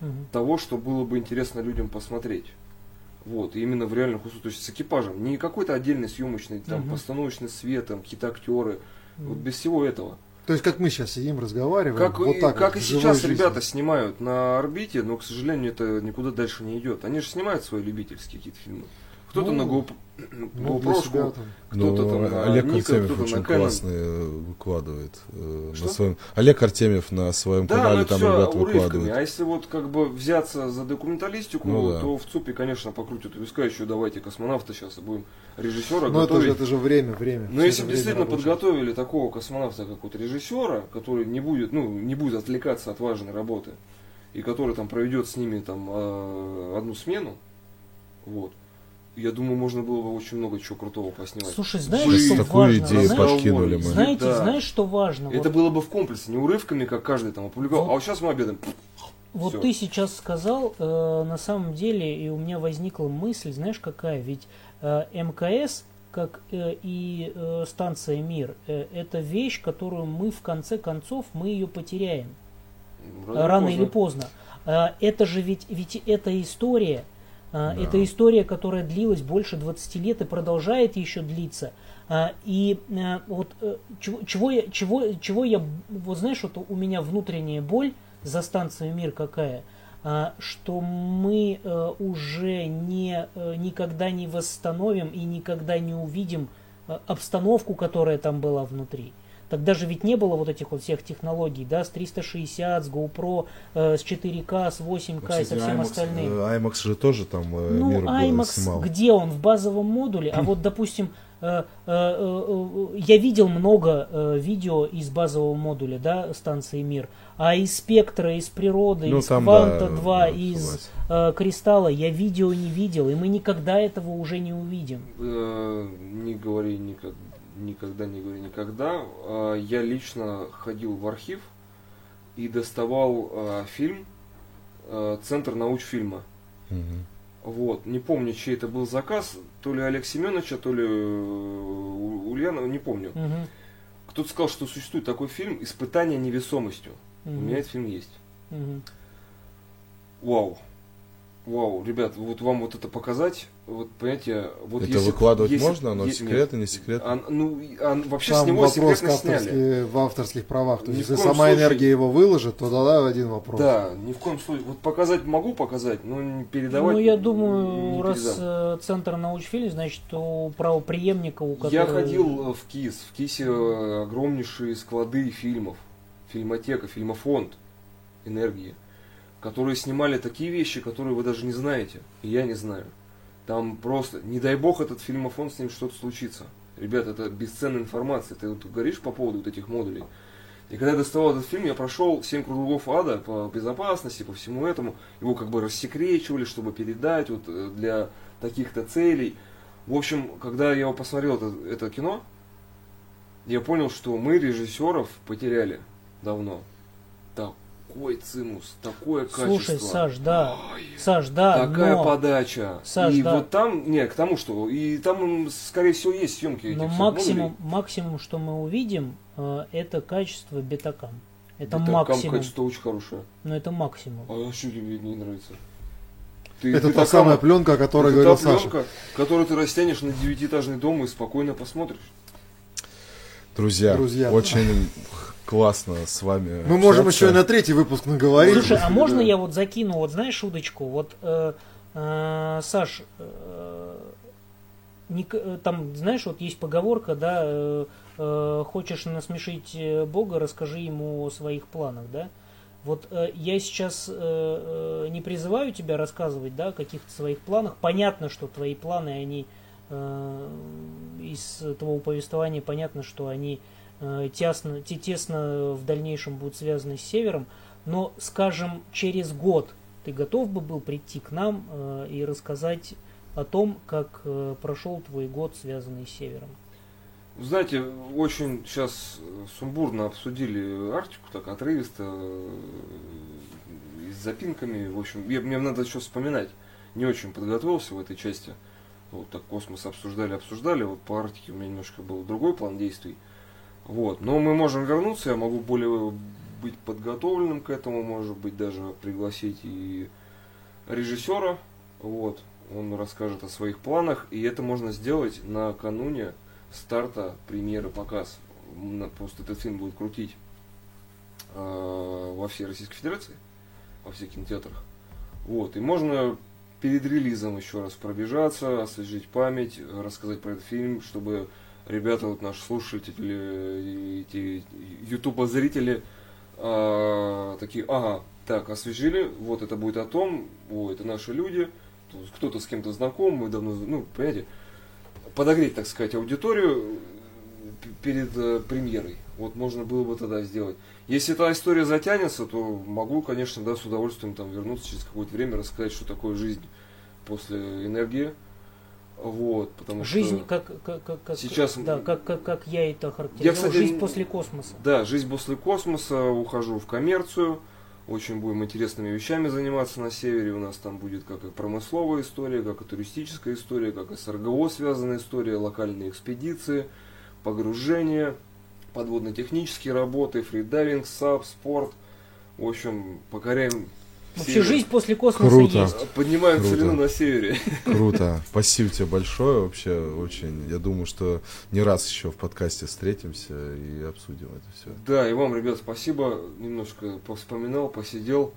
Мгм. того, что было бы интересно людям посмотреть. Вот, и именно в реальных условиях, то есть с экипажем. Не какой-то отдельный съемочный, там, Мгм. постановочный свет, там, какие-то актеры. Вот без всего этого. То есть как мы сейчас сидим, разговариваем. Как, вот и, так как вот, и сейчас жизни. ребята снимают на орбите, но, к сожалению, это никуда дальше не идет. Они же снимают свои любительские какие-то фильмы. Кто-то Ну, на GoPro, Ну, GoPro там. кто-то Ну, там на Олег Nikon, Артемьев очень на Canon. э, выкладывает э, Что? на своем. Олег Артемьев на своем Да, канале это там все ребята выкладывают. А если вот как бы взяться за документалистику, Ну да. то в ЦУПе, конечно, покрутят виска еще давайте космонавта сейчас и будем режиссера Но это готовить. же, это же время, время. Но Всё если это действительно рабочее. подготовили такого космонавта, как вот режиссера, который не будет, ну, не будет отвлекаться от важной работы, и который там проведет с ними там э, одну смену, вот, я думаю, можно было бы очень много чего крутого поснимать. Слушай, знаешь, Блин, что такую важно? идею Знаешь, подкинули мы. Знаете, Да. знаешь, что важно? Это Вот- было бы в комплексе, не урывками, как каждый там опубликовал. Вот. А вот сейчас мы обедаем. Вот Всё. ты сейчас сказал, э, на самом деле, и у меня возникла мысль, знаешь, какая? Ведь э, МКС, как э, и э, станция Мир, э, это вещь, которую мы в конце концов мы ее потеряем рано, или поздно. А, Это же ведь, ведь это история, Да. это история, которая длилась больше 20 лет и продолжает еще длиться. А, И а, вот э, чего, чего, я, чего, чего я, вот знаешь, вот у меня внутренняя боль за станцию Мир какая, а, что мы э, уже не, э, никогда не восстановим и никогда не увидим э, обстановку, которая там была внутри. Тогда же ведь не было вот этих вот всех технологий, да, с 360, с GoPro, э, с 4К, с 8К и со всем остальным. э, IMAX же тоже там э, Ну, мир IMAX, снимал. где он? В базовом модуле. А вот, допустим, э, э, я видел много видео из базового модуля, да, станции Мир. А из спектра, из природы, Ну, из там, Кванта да, 2, да, из э, Кристалла я видео не видел. И мы никогда этого уже не увидим. Не говори никогда, никогда не говори никогда. А, Я лично ходил в архив и доставал а, фильм а, Центр научфильма. Мгм. Вот, не помню, чей это был заказ, то ли Олег Семеновича, то ли э, У- Ульянова, не помню. Мгм. Кто-то сказал, что существует такой фильм «Испытание невесомостью». У Мгм. меня этот фильм есть. Мгм. Вау. Вау, ребят, вот вам вот это показать, вот понимаете, вот Это если- выкладывать если- можно? Оно е- секретно, нет. не секретно? А, ну, а, вообще с Там него вопрос секретно сняли. авторских, в авторских правах. То Ни есть, если сама случае. энергия его выложит, то тогда один вопрос. Да, ни в коем случае. Вот показать могу показать, но не передавать. Ну, я не думаю, раз э, Центр научфильм, значит, у правоприемника, у которого... Я ходил э, в КИС. В КИСе э, огромнейшие склады фильмов, фильмотека, фильмофонд энергии, которые снимали такие вещи, которые вы даже не знаете, и я не знаю. Там просто, не дай бог, этот фильмофонд с ним что-то случится. Ребят, это бесценная информация. Ты вот говоришь по поводу вот этих модулей. И когда я доставал этот фильм, я прошел 7 кругов ада по безопасности, по всему этому. Его как бы рассекречивали, чтобы передать вот э, для таких-то целей. В общем, когда я посмотрел, это, это кино, я понял, что мы режиссеров потеряли давно. Такой цимус, такое качество. Слушай, Саш, да, Ой, Саш, да, такая но, подача. Саш, и да. вот там, не, к тому, что, и там, скорее всего, есть съемки этих но максимум, модулей. максимум, что мы увидим, э, это качество бетакам. Это Там максимум. качество очень хорошее. Но это максимум. А что тебе не нравится? Ты, Это ты та такая- самая пленка, о которой это говорил та Саша. пленка, которую ты растянешь на девятиэтажный дом и спокойно посмотришь. Друзья, Друзья. очень классно с вами Мы можем общаться. еще и на третий выпуск наговорить. Слушай, а можно я вот закину, вот знаешь, шуточку? Вот, э, э, Саш, э, не к- э, там, знаешь, вот есть поговорка, да, э, э, хочешь насмешить э, Бога, расскажи ему о своих планах, да? Вот э, я сейчас э, э, не призываю тебя рассказывать, да, о каких-то своих планах. Понятно, что твои планы, они э, из твоего повествования понятно, что они э, тесно, те- тесно в дальнейшем будут связаны с Севером. Но, скажем, через год ты готов бы был прийти к нам э, и рассказать о том, как э, прошел твой год, связанный с Севером? Знаете, очень сейчас сумбурно обсудили Арктику, так отрывисто, э, с запинками. В общем, я- мне надо еще вспоминать. Не очень подготовился в этой части. Вот так космос обсуждали, обсуждали. Вот по Арктике у меня немножко был другой план действий. Вот. Но мы можем вернуться, я могу более быть подготовленным к этому, может быть, даже пригласить и режиссера. Вот. Он расскажет о своих планах, и это можно сделать накануне старта премьеры показ. Просто этот фильм будет крутить э, во всей Российской Федерации, во всех кинотеатрах. Вот. И можно перед релизом еще раз пробежаться, освежить память, рассказать про этот фильм, чтобы ребята, вот наши слушатели, эти ютуба зрители а, такие, ага, так, освежили, вот это будет о том, о, это наши люди, кто-то с кем-то знаком, мы давно, ну, понимаете, подогреть, так сказать, аудиторию э, перед э, премьерой. Вот можно было бы тогда сделать. Если эта история затянется, то могу, конечно, да, с удовольствием там вернуться через какое-то время, рассказать, что такое жизнь после энергии. Вот, потому Жизнь, что... как, как, как, как- Сейчас- да, как, как, как я это характеризовал, кстати, жизнь после космоса. Да, жизнь после космоса, ухожу в коммерцию, очень будем интересными вещами заниматься на севере. У нас там будет как и промысловая история, как и туристическая история, как и с РГО связанная история, локальные экспедиции, погружение, подводно-технические работы, фридайвинг, SUP, спорт. В общем, покоряем Вообще север. жизнь после космоса Круто. есть. Поднимаем Круто. целину на севере. Круто. Спасибо тебе большое. Вообще очень. Я думаю, что не раз еще в подкасте встретимся и обсудим это все. Да, и вам, ребят, спасибо. Немножко повспоминал, посидел.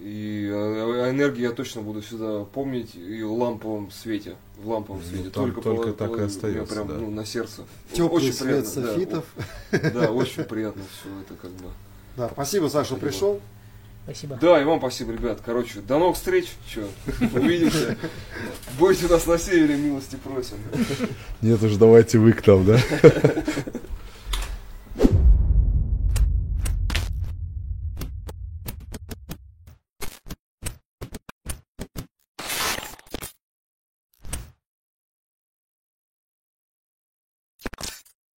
И о, энергии я точно буду всегда помнить и в ламповом свете. В ламповом Ну, свете. там только так и у меня остается, Прям да. ну, на сердце. Теплый Очень свет приятно, да. софитов. Да, очень приятно все это как бы. Да, спасибо, Саша, что пришел. Спасибо. Да, и вам спасибо, ребят. Короче, до новых встреч. Че, увидимся. Будете у нас на севере, милости просим. Нет уж, давайте вы к нам, да?